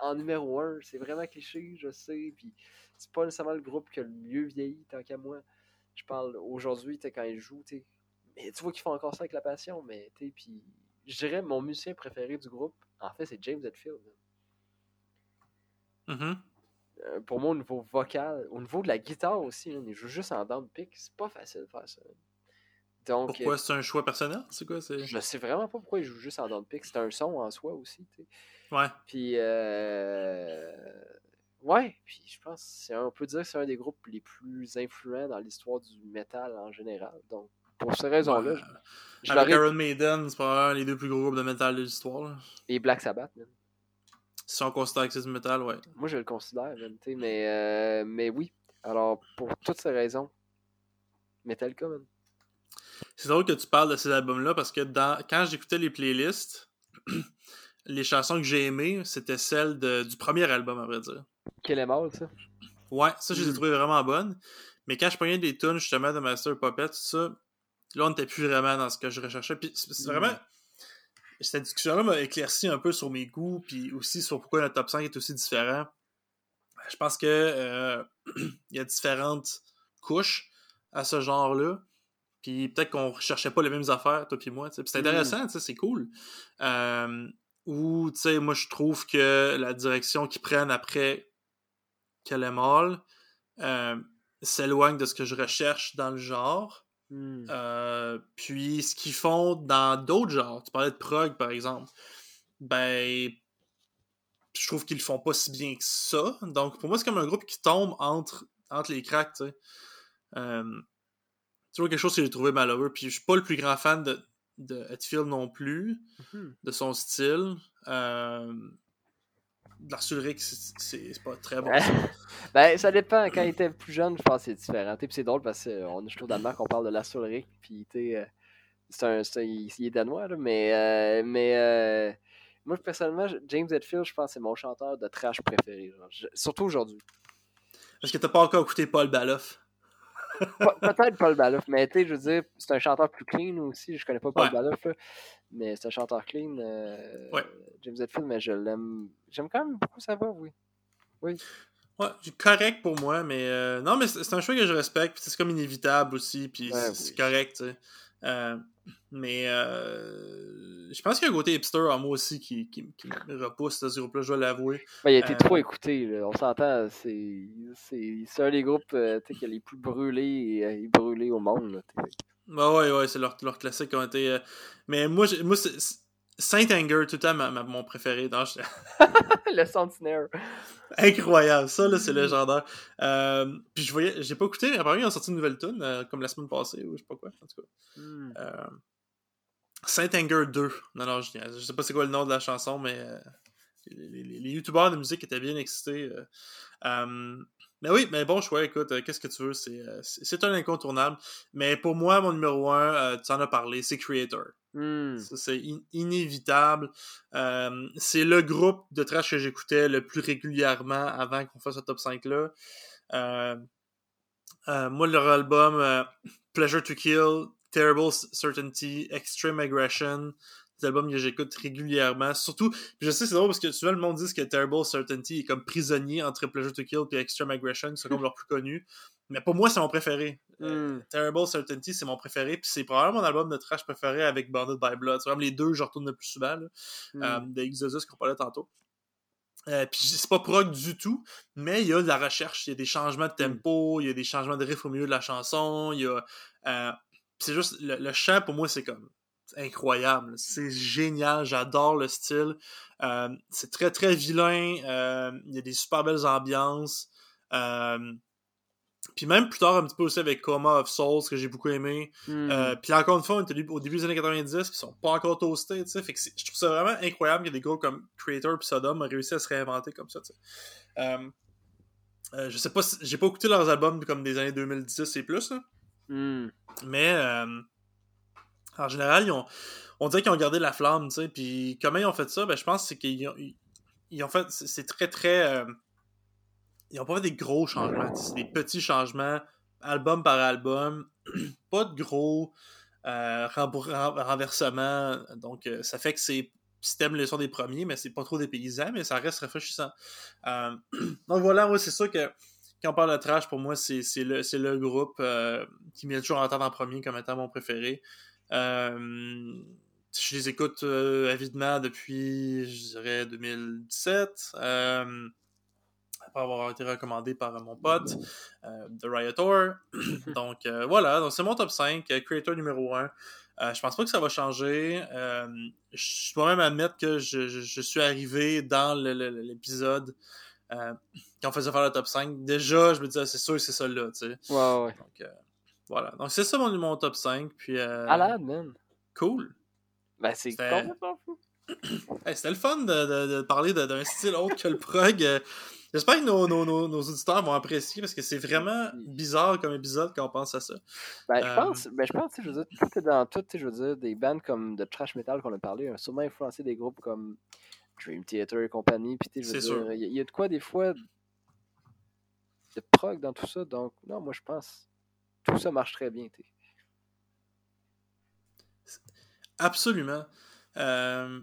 en numéro 1. C'est vraiment cliché, je sais. Puis c'est pas nécessairement le groupe qui a le mieux vieilli, tant qu'à moi. Je parle aujourd'hui, quand ils jouent, t'sais. Mais tu vois qu'ils font encore ça avec la passion, mais t'sais, puis je dirais mon musicien préféré du groupe, en fait, c'est James Hetfield. Man. Mhm. euh, pour moi, au niveau vocal, au niveau de la guitare aussi, il joue juste en down pick. C'est pas facile de faire ça. Donc, pourquoi? c'est un choix personnel? C'est quoi? Je sais vraiment pas pourquoi il joue juste en down pick. C'est un son en soi aussi. Ouais. Puis, euh... ouais, puis je pense on peut dire que c'est un des groupes les plus influents dans l'histoire du metal en général. Donc, pour ces raisons-là. Je, Avec Iron Maiden, c'est pas les deux plus gros groupes de metal de l'histoire. Et Black Sabbath, même. Si on considère que c'est du metal, ouais. Moi, je le considère, mais, euh, mais oui. Alors, pour toutes ces raisons, Metallica, même. C'est drôle que tu parles de ces albums-là parce que dans... quand j'écoutais les playlists, les chansons que j'ai aimées, c'était celles du premier album, à vrai dire. Quel est mort, ça? Ouais, ça, je les ai hmm. trouvées vraiment bonnes. Mais quand je prenais des tunes, justement, de Master Puppet, tout ça, là, on n'était plus vraiment dans ce que je recherchais. Puis c'est vraiment. Hmm cette discussion-là m'a éclairci un peu sur mes goûts, puis aussi sur pourquoi notre top 5 est aussi différent. Je pense que euh, il y a différentes couches à ce genre-là. Puis peut-être qu'on recherchait pas les mêmes affaires, toi et moi. C'est mm. intéressant, c'est cool. Euh, ou, tu sais, moi, je trouve que la direction qu'ils prennent après qu'elle est euh, s'éloigne de ce que je recherche dans le genre. Hmm. Euh, puis ce qu'ils font dans d'autres genres, tu parlais de prog par exemple, ben je trouve qu'ils le font pas si bien que ça. Donc pour moi c'est comme un groupe qui tombe entre, entre les cracks, tu sais. Euh, tu vois quelque chose que j'ai trouvé malheureux. Puis je suis pas le plus grand fan de, de Hetfield non plus, mm-hmm. de son style. Euh, l'artillerie, c'est pas très bon. ben, ça dépend. Quand il était plus jeune, je pense que c'est différent. Puis c'est drôle parce que on, je trouve Danemark, on parle de l'artillerie. Puis, euh, c'est un, il, il, est danois, là, mais, euh, mais euh, moi, personnellement, James Hetfield, je pense que c'est mon chanteur de trash préféré. surtout aujourd'hui. Est-ce que t'as pas encore écouté Paul Baloff? Peut-être Paul Baloff, mais tu sais, je veux dire, c'est un chanteur plus clean aussi. Je connais pas Paul Baloff, mais c'est un chanteur clean. Euh, James Hetfield, mais je l'aime. J'aime quand même beaucoup sa voix, oui. Oui. Ouais, correct pour moi, mais euh, non, mais c'est un choix que je respecte, c'est comme inévitable aussi, puis c'est correct, tu sais. Euh, mais euh, je pense qu'il y a un côté hipster en moi aussi qui, qui, me repousse ce groupe-là, je dois l'avouer. il a été trop écouté, on s'entend. C'est un des groupes qui a les plus brûlés et brûlés au monde. bah ouais, ouais, c'est leur, leur classique qui ont été. mais moi, moi Saint Anger, tout le temps mon préféré. Dans... le Sentinel. Incroyable, ça là, c'est légendaire. Euh, puis je voyais, j'ai pas écouté, mais apparemment ils ont sorti une nouvelle tune euh, comme la semaine passée ou je sais pas quoi, en tout cas. Hmm. Euh, Saint Anger 2. Non, non, je, je sais pas c'est quoi le nom de la chanson, mais les, les, youtubeurs de musique étaient bien excités. Mais oui, mais bon choix, écoute, qu'est-ce que tu veux, c'est un incontournable. Mais pour moi, mon numéro 1, tu en as parlé, c'est Creator. Hmm. C'est inévitable. Euh, c'est le groupe de trash que j'écoutais le plus régulièrement avant qu'on fasse ce top 5-là. Euh, euh, moi, leur album Pleasure to Kill, Terrible Certainty, Extreme Aggression, des albums que j'écoute régulièrement. Surtout, je sais, c'est drôle parce que souvent le monde dit que Terrible Certainty est comme prisonnier entre Pleasure to Kill et Extreme Aggression, c'est comme leur plus connu. Mais pour moi, c'est mon préféré. Euh, hmm. Terrible Certainty, c'est mon préféré. Puis c'est probablement mon album de trash préféré avec Bonded by Blood. C'est vraiment les deux, je retourne le plus souvent. Là, mm. euh, de Exodus qu'on parlait tantôt. Euh, puis c'est pas prog du tout, mais il y a de la recherche, il y a des changements de hmm. tempo, il y a des changements de riff au milieu de la chanson, il y a. c'est juste. Le, chant pour moi, c'est comme. Incroyable. C'est génial, j'adore le style. c'est très très vilain. il y a des super belles ambiances. Puis même plus tard, un petit peu aussi avec Coma of Souls, que j'ai beaucoup aimé. Hmm. Euh, puis encore une fois, on était au début des années 90, puis ils sont pas encore toastés, tu sais. Fait que je trouve ça vraiment incroyable que des groupes comme Creator et Sodom aient réussi à se réinventer comme ça, tu sais. Euh, euh, je sais pas si... J'ai pas écouté leurs albums comme des années 2010 et plus, là. Hmm. Mais... en général, ils ont... On dirait qu'ils ont gardé la flamme, tu sais. Puis comment ils ont fait ça? Ben, je pense c'est qu'ils ont... Ils ont fait... C'est très, très ils n'ont pas fait des gros changements. C'est des petits changements, album par album. pas de gros euh, renversements. Donc, euh, ça fait que c'est. Si t'aimes le son des premiers, mais c'est pas trop des paysans, mais ça reste rafraîchissant. Euh, donc voilà, c'est sûr que quand on parle de trash, pour moi, c'est le, le groupe qui met toujours en tête en premier comme étant mon préféré. Je les écoute avidement depuis, je dirais, 2017. après avoir été recommandé par mon pote euh, de Riotor. donc voilà, donc c'est mon top 5, creator numéro 1. je pense pas que ça va changer. je dois même admettre que je, je, suis arrivé dans l'épisode quand on faisait faire le top 5. Déjà, je me disais, c'est sûr que c'est ça là, tu sais. Ouais, ouais. Donc, voilà. Donc, c'est ça mon, mon top 5. Puis, Malade, man. Cool. Ben, c'est complètement fou. C'était le fun de, de, parler d'un style autre que le prog. J'espère que nos, nos, nos, auditeurs vont apprécier parce que c'est vraiment bizarre comme épisode quand on pense à ça. Ben, je euh, pense, ben, je pense, je veux dire, tout dans tout, je veux dire, des bands comme de trash metal qu'on a parlé ont sûrement influencé des groupes comme Dream Theater et compagnie. Puis, je veux dire, il y, a de quoi des fois de prog dans tout ça. Donc, non, moi, je pense tout ça marche très bien. Absolument. Euh,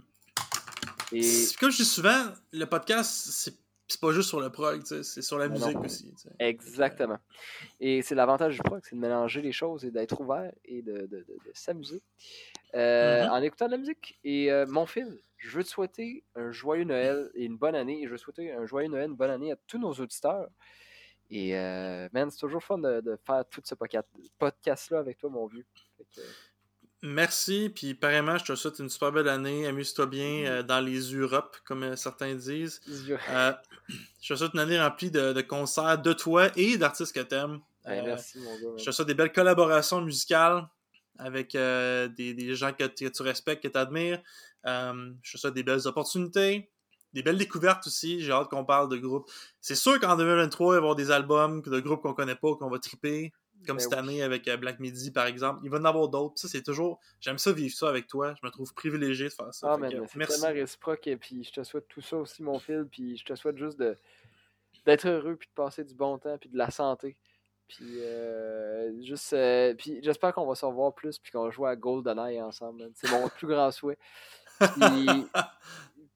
et... Comme je dis souvent, le podcast, c'est pas juste sur le prog, c'est sur la musique aussi. Exactement. Et c'est l'avantage du prog, c'est de mélanger les choses et d'être ouvert et de, de, de, s'amuser euh, mm-hmm. en écoutant de la musique. Et euh, mon film, je veux te souhaiter un joyeux Noël et une bonne année. Et je veux souhaiter un joyeux Noël, une bonne année à tous nos auditeurs. Et euh, man, c'est toujours fun de, de, faire tout ce podcast-là avec toi, mon vieux. Merci, puis pareillement, je te souhaite une super belle année. Amuse-toi bien euh, dans les Europes, comme euh, certains disent. Euh, je te souhaite une année remplie de, concerts de toi et d'artistes que t'aimes. merci, mon gars. Je te souhaite des belles collaborations musicales avec des, des, gens que, tu respectes, que tu admires. je te souhaite des belles opportunités, des belles découvertes aussi. J'ai hâte qu'on parle de groupes. C'est sûr qu'en 2023, il va y avoir des albums de groupes qu'on connaît pas, qu'on va triper comme ben cette année avec euh, Black Midi, par exemple. Il va y en avoir d'autres. Ça, c'est toujours. J'aime ça vivre ça avec toi. Je me trouve privilégié de faire ça. Ah, mais c'est tellement réciproque. Et puis, je te souhaite tout ça aussi, mon fil. Puis, je te souhaite juste de d'être heureux, puis de passer du bon temps, puis de la santé. Puis, euh, juste. Euh, puis, j'espère qu'on va se revoir plus, puis qu'on va jouer à GoldenEye ensemble. C'est mon plus grand souhait. Puis,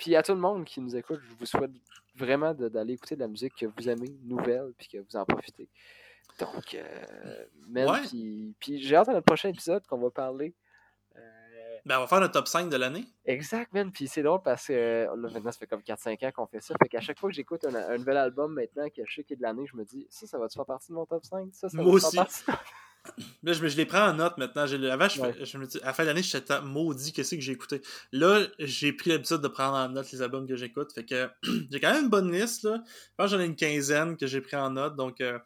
puis, à tout le monde qui nous écoute, je vous souhaite vraiment d'aller écouter de la musique que vous aimez, nouvelle, puis que vous en profitez. Donc, euh, puis, j'ai hâte à notre prochain épisode qu'on va parler. Euh, ben, on va faire notre top 5 de l'année. Exact, man. Puis c'est drôle parce que là, maintenant, ça fait comme 4-5 ans qu'on fait ça. Fait qu'à chaque fois que j'écoute un, nouvel album maintenant, que je sais qu'il est de l'année, je me dis, ça, ça va-tu faire partie de mon top 5? Ça, ça Moi aussi. Là, je, je, les prends en note maintenant. Avant, je, je me dis, à la fin de l'année, j'étais maudit qu'est-ce que j'ai écouté. Là, j'ai pris l'habitude de prendre en note les albums que j'écoute. Fait que j'ai quand même une bonne liste. Là. Je pense j'en ai une quinzaine que j'ai pris en note. Donc, euh,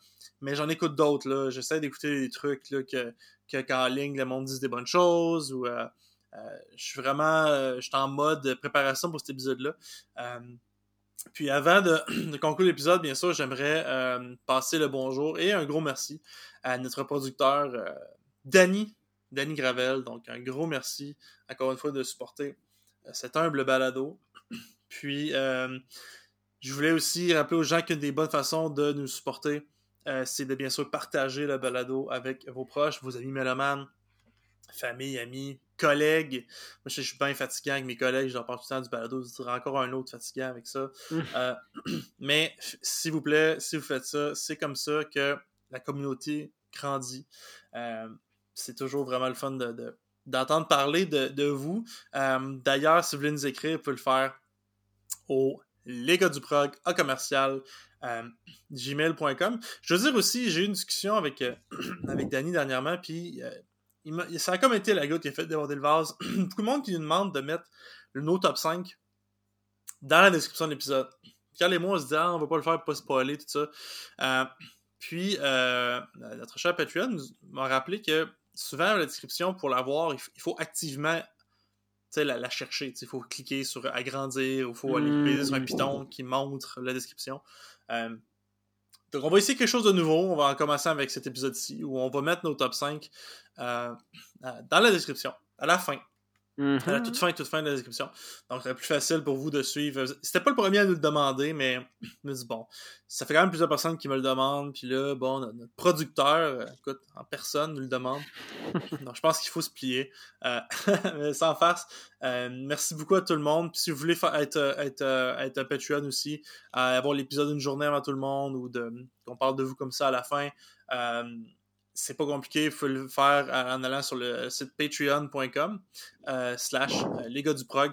mais j'en écoute d'autres. là. J'essaie d'écouter des trucs là, que, que qu'en ligne, le monde dise des bonnes choses. Ou euh, euh, je suis vraiment je suis en mode préparation pour cet épisode-là. Puis avant de, conclure l'épisode, bien sûr, j'aimerais passer le bonjour et un gros merci à notre producteur euh, Danny, Danny Gravel. Donc, un gros merci, encore une fois, de supporter euh, cet humble balado. Puis, euh, je voulais aussi rappeler aux gens qu'une des bonnes façons de nous supporter, c'est de bien sûr partager le balado avec vos proches, vos amis mélomanes, famille, amis, collègues. Moi, je, suis bien fatigué avec mes collègues, je leur parle tout le temps du balado, je dirais encore un autre fatiguant avec ça. Mmh. mais, s'il vous plaît, si vous faites ça, c'est comme ça que la communauté grandit. Euh, c'est toujours vraiment le fun de, d'entendre parler de, vous. Euh, d'ailleurs, si vous voulez nous écrire, vous pouvez le faire au les du prog à commercial euh, gmail.com. Je veux dire aussi, j'ai eu une discussion avec, avec Danny dernièrement, puis il ça a comme été la goutte qui a fait déborder le vase. Beaucoup de monde qui nous demande de mettre le no top 5 dans la description de l'épisode. Quand les mots se disent ah, on va pas le faire pas spoiler, tout ça. Puis, euh, notre cher Patreon m'a rappelé que souvent, la description, pour l'avoir, il, faut activement la, la chercher. Il faut cliquer sur agrandir ou il faut aller cliquer sur un piton qui montre la description. Euh, donc, on va essayer quelque chose de nouveau. On va en commencer avec cet épisode-ci où on va mettre nos top 5 euh, dans la description, à la fin. Mm -hmm. toute fin, toute fin de la description. Donc, c'est plus facile pour vous de suivre. C'était pas le premier à nous le demander, mais je me dis, bon, ça fait quand même plusieurs personnes qui me le demandent. Puis là, bon, notre, producteur, euh, écoute, en personne nous le demande. Donc, je pense qu'il faut se plier. Euh, mais sans farce. Euh, merci beaucoup à tout le monde. Puis si vous voulez être, être, être un Patreon aussi, avoir l'épisode d'une journée avant tout le monde ou de qu'on parle de vous comme ça à la fin c'est pas compliqué, il faut le faire en allant sur le site patreon.com euh, slash euh, les du prog.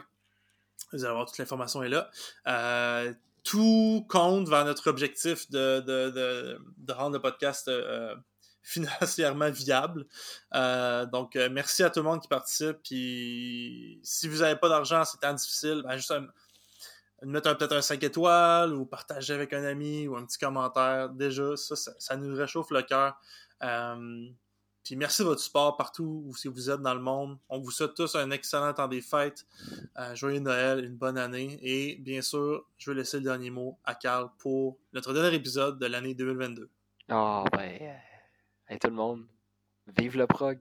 Vous allez voir toute l'information est là. Euh, tout compte vers notre objectif de, rendre le podcast financièrement viable. Donc, merci à tout le monde qui participe. Puis, si vous n'avez pas d'argent, c'est temps difficile, ben, juste mettre peut-être un 5 étoiles ou partager avec un ami ou un petit commentaire. Déjà, ça, ça, nous réchauffe le cœur. Euh, puis merci de votre support partout où si vous êtes dans le monde. On vous souhaite tous un excellent temps des fêtes. joyeux Noël, une bonne année. Et bien sûr, je vais laisser le dernier mot à Carl pour notre dernier épisode de l'année 2022. Ah, oh, ben. Tout le monde, vive le prog!